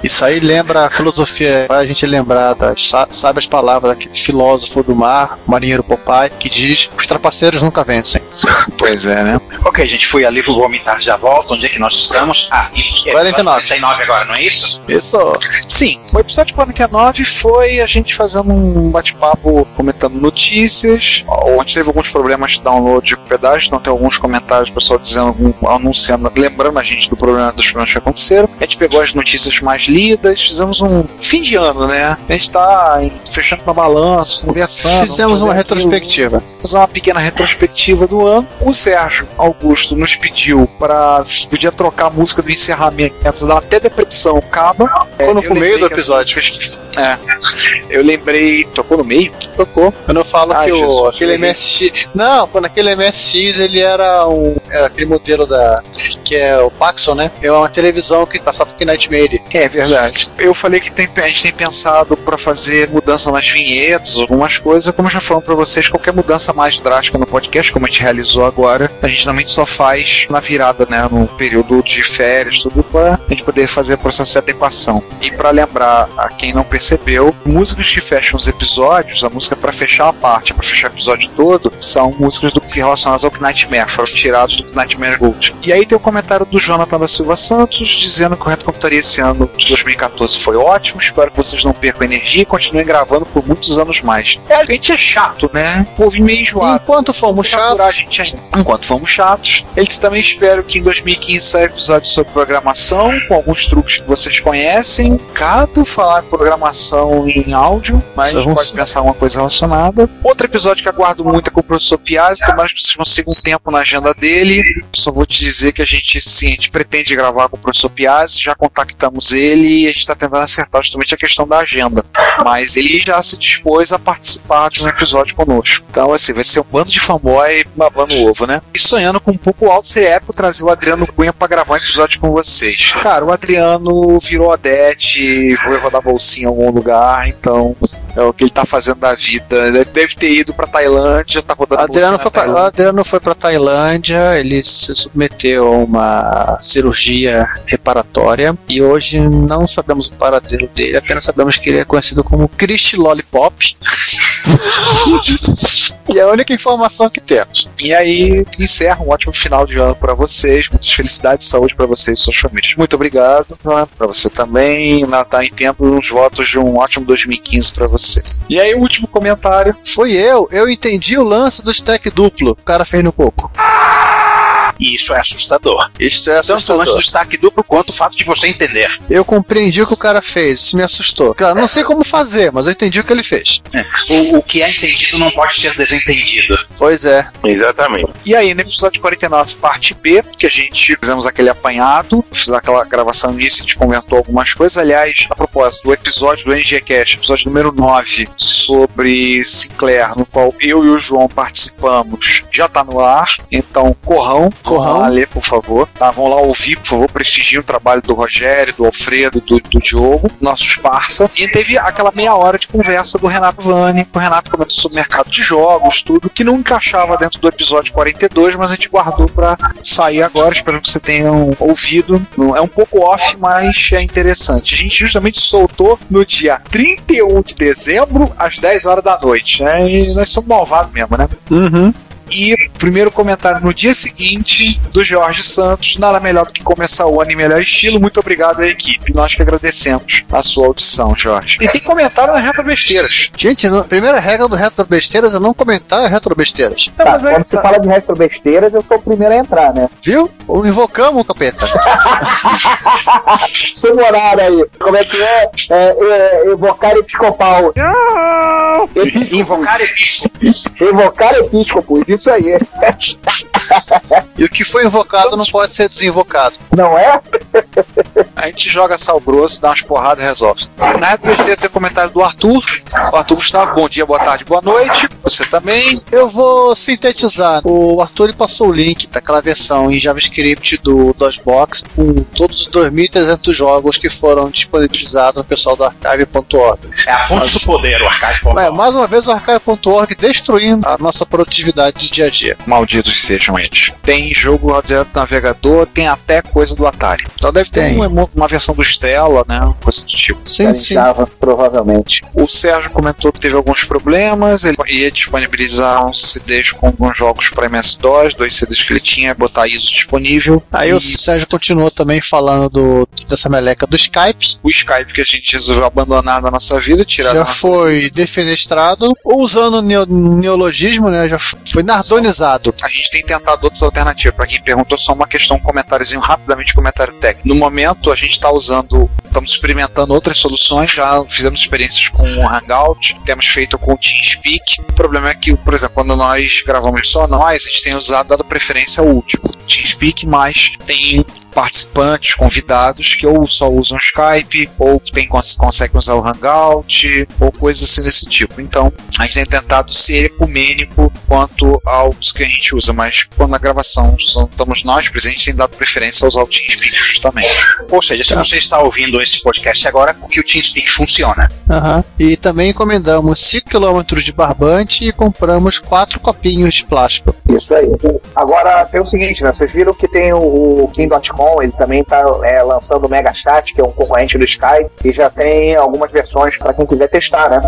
Isso aí lembra a filosofia, faz a gente lembrar das sa- sabe as palavras daquele filósofo do mar, marinheiro Popeye, que diz: os trapaceiros nunca vencem. Pois é, né? Ok, gente, fui ali, vou vomitar, já volto. Onde é que nós estamos? Ah, e, 49. 49 agora, não é isso? Isso. Sim, o episódio 49 foi a gente fazendo um bate-papo comentando notícias, onde teve alguns problemas de download de pedágio, então tem alguns comentários, pessoal dizendo, algum- anunciando, lembrando a gente do problema, dos problemas que aconteceram. A gente pegou as notícias mais lidas, fizemos um fim de ano, né? A gente tá fechando uma balança, conversando. Fizemos uma aquilo retrospectiva. fazer uma pequena retrospectiva do ano. O Sérgio Augusto nos pediu para podia trocar a música do encerramento da até depressão acaba. Tocou no eu meio do episódio. É. Eu lembrei. Tocou no meio? Tocou. Quando eu falo Ai, que o, Jesus, aquele eu errei. MSX. Não, quando aquele MSX ele era um. Era aquele modelo da. Que é o Paxson, né? É uma televisão que passava aqui Nightmare. É verdade. Eu falei que tem- a gente tem pensado para fazer mudança nas vinhetas, algumas coisas. Como já falando para vocês, qualquer mudança mais drástica no podcast, como a gente realizou agora, a gente normalmente só faz na virada, né? No período de férias, tudo para a gente poder fazer o processo de adequação. E para lembrar a quem não percebeu, músicas que fecham os episódios, a música para fechar a parte, para fechar o episódio todo, são músicas do que relacionadas ao Nightmare, foram tirados do Nightmare Gold. E aí tem o comentário do Jonathan da Silva Santos dizendo que o Reto Computaria esse ano de 2014 foi ótimo. Espero que vocês não percam energia e continuem gravando por muitos anos mais. É, a gente é chato, né? O povo meio enjoado. Enquanto fomos chatos. Enquanto fomos chatos, eles também esperam que em 2015 saia episódio sobre programação, com alguns truques que vocês conhecem. Cato falar programação em áudio, mas Só pode pensar uma coisa relacionada. Outro episódio que aguardo muito é com o professor Piazzi, tomara que vocês consigam um tempo na agenda dele. Só vou te dizer que a gente sim, a gente pretende gravar com o professor Piazzi, já contactamos ele e a gente está tentando acertar justamente a questão da agenda. Mas ele já se dispôs a participar de um episódio conosco. Então, assim, vai ser um bando de fanboy babando o ovo, né? E sonhando com um pouco alto, seria épico trazer o Adriano Cunha pra gravar um episódio com vocês. Cara, o Adriano virou Odete, foi rodar bolsinha em algum lugar, então é o que ele tá fazendo da vida. Ele deve ter ido pra Tailândia, tá rodando Adriano bolsinha foi, pra. Adriano foi pra Tailândia, ele se submeteu a uma cirurgia reparatória e hoje não sabemos o paradeiro dele, apenas sabemos que ele é conhecido como Chris Lollipop. e é a única informação que temos. E aí, encerra um ótimo final de ano pra vocês. Muitas felicidades saúde pra vocês e suas famílias. Muito obrigado. Pra você também. Natal em tempo, uns votos de um ótimo 2015 pra você. E aí, o último comentário. Foi eu, eu entendi o lance do stack duplo. O cara fez no coco. E isso é assustador. Isto é Tanto o lance do assustador. destaque duplo quanto o fato de você entender. Eu compreendi o que o cara fez, isso me assustou. Cara, não sei como fazer, mas eu entendi o que ele fez. O, o que é entendido não pode ser desentendido. Pois é. Exatamente. E aí, no episódio 49, parte B, que a gente fizemos aquele apanhado, fiz aquela gravação nisso, a gente comentou algumas coisas. Aliás, a propósito, do episódio do NGCast, episódio número 9, sobre Sinclair, no qual eu e o João participamos, já tá no ar. Então, corrão, corrão, Corrão. lá ler, por favor. Tá, vão lá ouvir, por favor, prestigiem o trabalho do Rogério, do Alfredo, do, do Diogo, nossos parça. E teve aquela meia hora de conversa do Renato Vani. O Renato comentou sobre o mercado de jogos, tudo, que não encaixava dentro do episódio 42, mas a gente guardou pra sair agora. Espero que vocês tenham ouvido. É um pouco off, mas é interessante. A gente justamente soltou no dia 31 de dezembro, às 10 horas da noite. Né? E nós somos malvados mesmo, né? Uhum. E primeiro comentário no dia seguinte do Jorge Santos. Nada melhor do que começar o ano em melhor estilo. Muito obrigado à equipe. Nós que agradecemos a sua audição, Jorge. E tem comentário nas retrobesteiras. Gente, a primeira regra do Retro Besteiras é não comentar Retro Besteiras. Não, Tá, mas aí quando se tá. fala de retrobesteiras, eu sou o primeiro a entrar, né? Viu? Invocamos o capeta. Sonorar aí. Como é que é? é, é evocar episcopal. Invocar episcopos. Evocar episcopos, isso aí. E o que foi invocado não pode ser desinvocado. Não é? A gente joga sal grosso, dá umas porradas e resolve. Na retrobesteira tem comentário do Arthur. O Arthur Gustavo, bom dia, boa tarde, boa noite. Você também. Eu vou sintetizar. O Arthur passou o link daquela versão em JavaScript do DOSBox com todos os 2.300 jogos que foram disponibilizados no pessoal do archive.org. É a fonte do poder, o arcade. Mas, mais uma vez o archive.org destruindo a nossa produtividade de dia a dia. Malditos sejam eles. Tem jogo direto do navegador, tem até coisa do Atari. Então deve ter Tem. uma, uma versão do Stella, né? Coisa do tipo. Sim, em sim. Java, provavelmente. O Sérgio comentou que teve alguns problemas, ele ia disponibilizar uns CDs com alguns jogos para MS-DOS, dois CDs que ele tinha, botar isso disponível. Aí E o Sérgio continuou também falando do, dessa meleca do Skype. o Skype que a gente resolveu abandonar da nossa vida, tirar Já foi defenestrado, usando o neo- neologismo, né? Já foi nardonizado. A gente tem tentado outras alternativas. Para quem perguntou, só uma questão, um comentáriozinho rapidamente, comentário técnico. No momento, a gente está usando, estamos experimentando outras soluções. Já fizemos experiências com o Hangout, temos feito com o TeamSpeak. O problema é que, por exemplo, quando nós gravamos só nós, a gente tem usado, dado preferência ao último. TeamSpeak, mas tem participantes, convidados que ou só usam Skype, ou tem, cons conseguem usar o Hangout, ou coisas assim desse tipo. Então, a gente tem tentado ser ecumênico quanto aos que a gente usa, mas quando na gravação estamos nós presentes, tem dado preferência a usar o TeamSpeak justamente. Ou seja, se você está ouvindo esse podcast agora, porque o TeamSpeak funciona. Aham. E também encomendamos 5 km de barbante e compramos 4 copinhos de plástico. Isso aí. Agora tem o seguinte, né? Vocês viram que tem o, o Kim.com, ele também tá é, lançando o Megachat, que é um concorrente do Skype, e já tem algumas versões para quem quiser testar, né?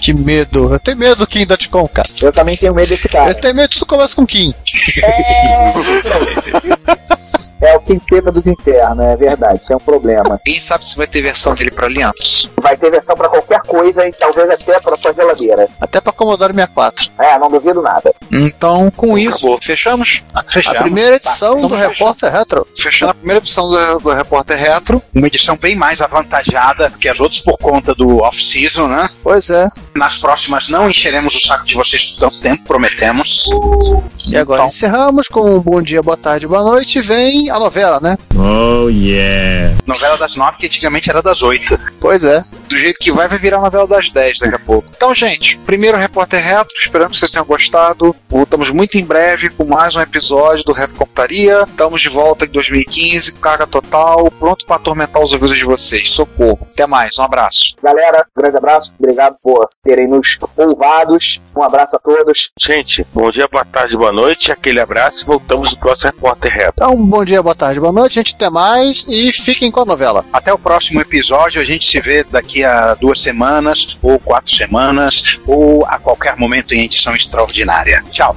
Que medo. Eu tenho medo do Kim.com, cara. Eu também tenho medo desse cara. Eu tenho medo de tudo começa com Kim. É o quinteto dos infernos, é verdade, isso é um problema. Quem sabe se vai ter versão dele para Linux? Vai ter versão para qualquer coisa e talvez até para sua geladeira. Até pra Commodore 64. É, não duvido nada. Então, com isso, fechamos? A Fechamos. primeira edição Tá, do fechamos. Repórter Retro. Fechando a primeira edição do, do Repórter Retro. Uma edição bem mais avantajada que as outras por conta do off-season, né? Pois é. Nas próximas não encheremos o saco de vocês por tanto tempo, prometemos. E agora Então. encerramos com um bom dia, boa tarde, boa noite. Vem a novela, né? Novela das nove, que antigamente era das oito. Pois é. Do jeito que vai, vai virar novela das 10 daqui a pouco. Então, gente, primeiro Repórter Retro, esperamos que vocês tenham gostado. Voltamos muito em breve com mais um episódio do Retro Computaria. Estamos de volta em 2015, carga total, pronto para atormentar os ouvidos de vocês. Socorro. Até mais, um abraço. Galera, grande abraço, obrigado por terem nos ouvados. Um abraço a todos. Gente, bom dia, boa tarde, boa noite. Aquele abraço e voltamos no próximo Repórter Reto. Então, bom dia, boa tarde, boa noite. Gente, até mais e fiquem com a novela. Até o próximo episódio. A gente se vê daqui a duas semanas, ou quatro semanas, ou a qualquer momento em edição extraordinária. Tchau.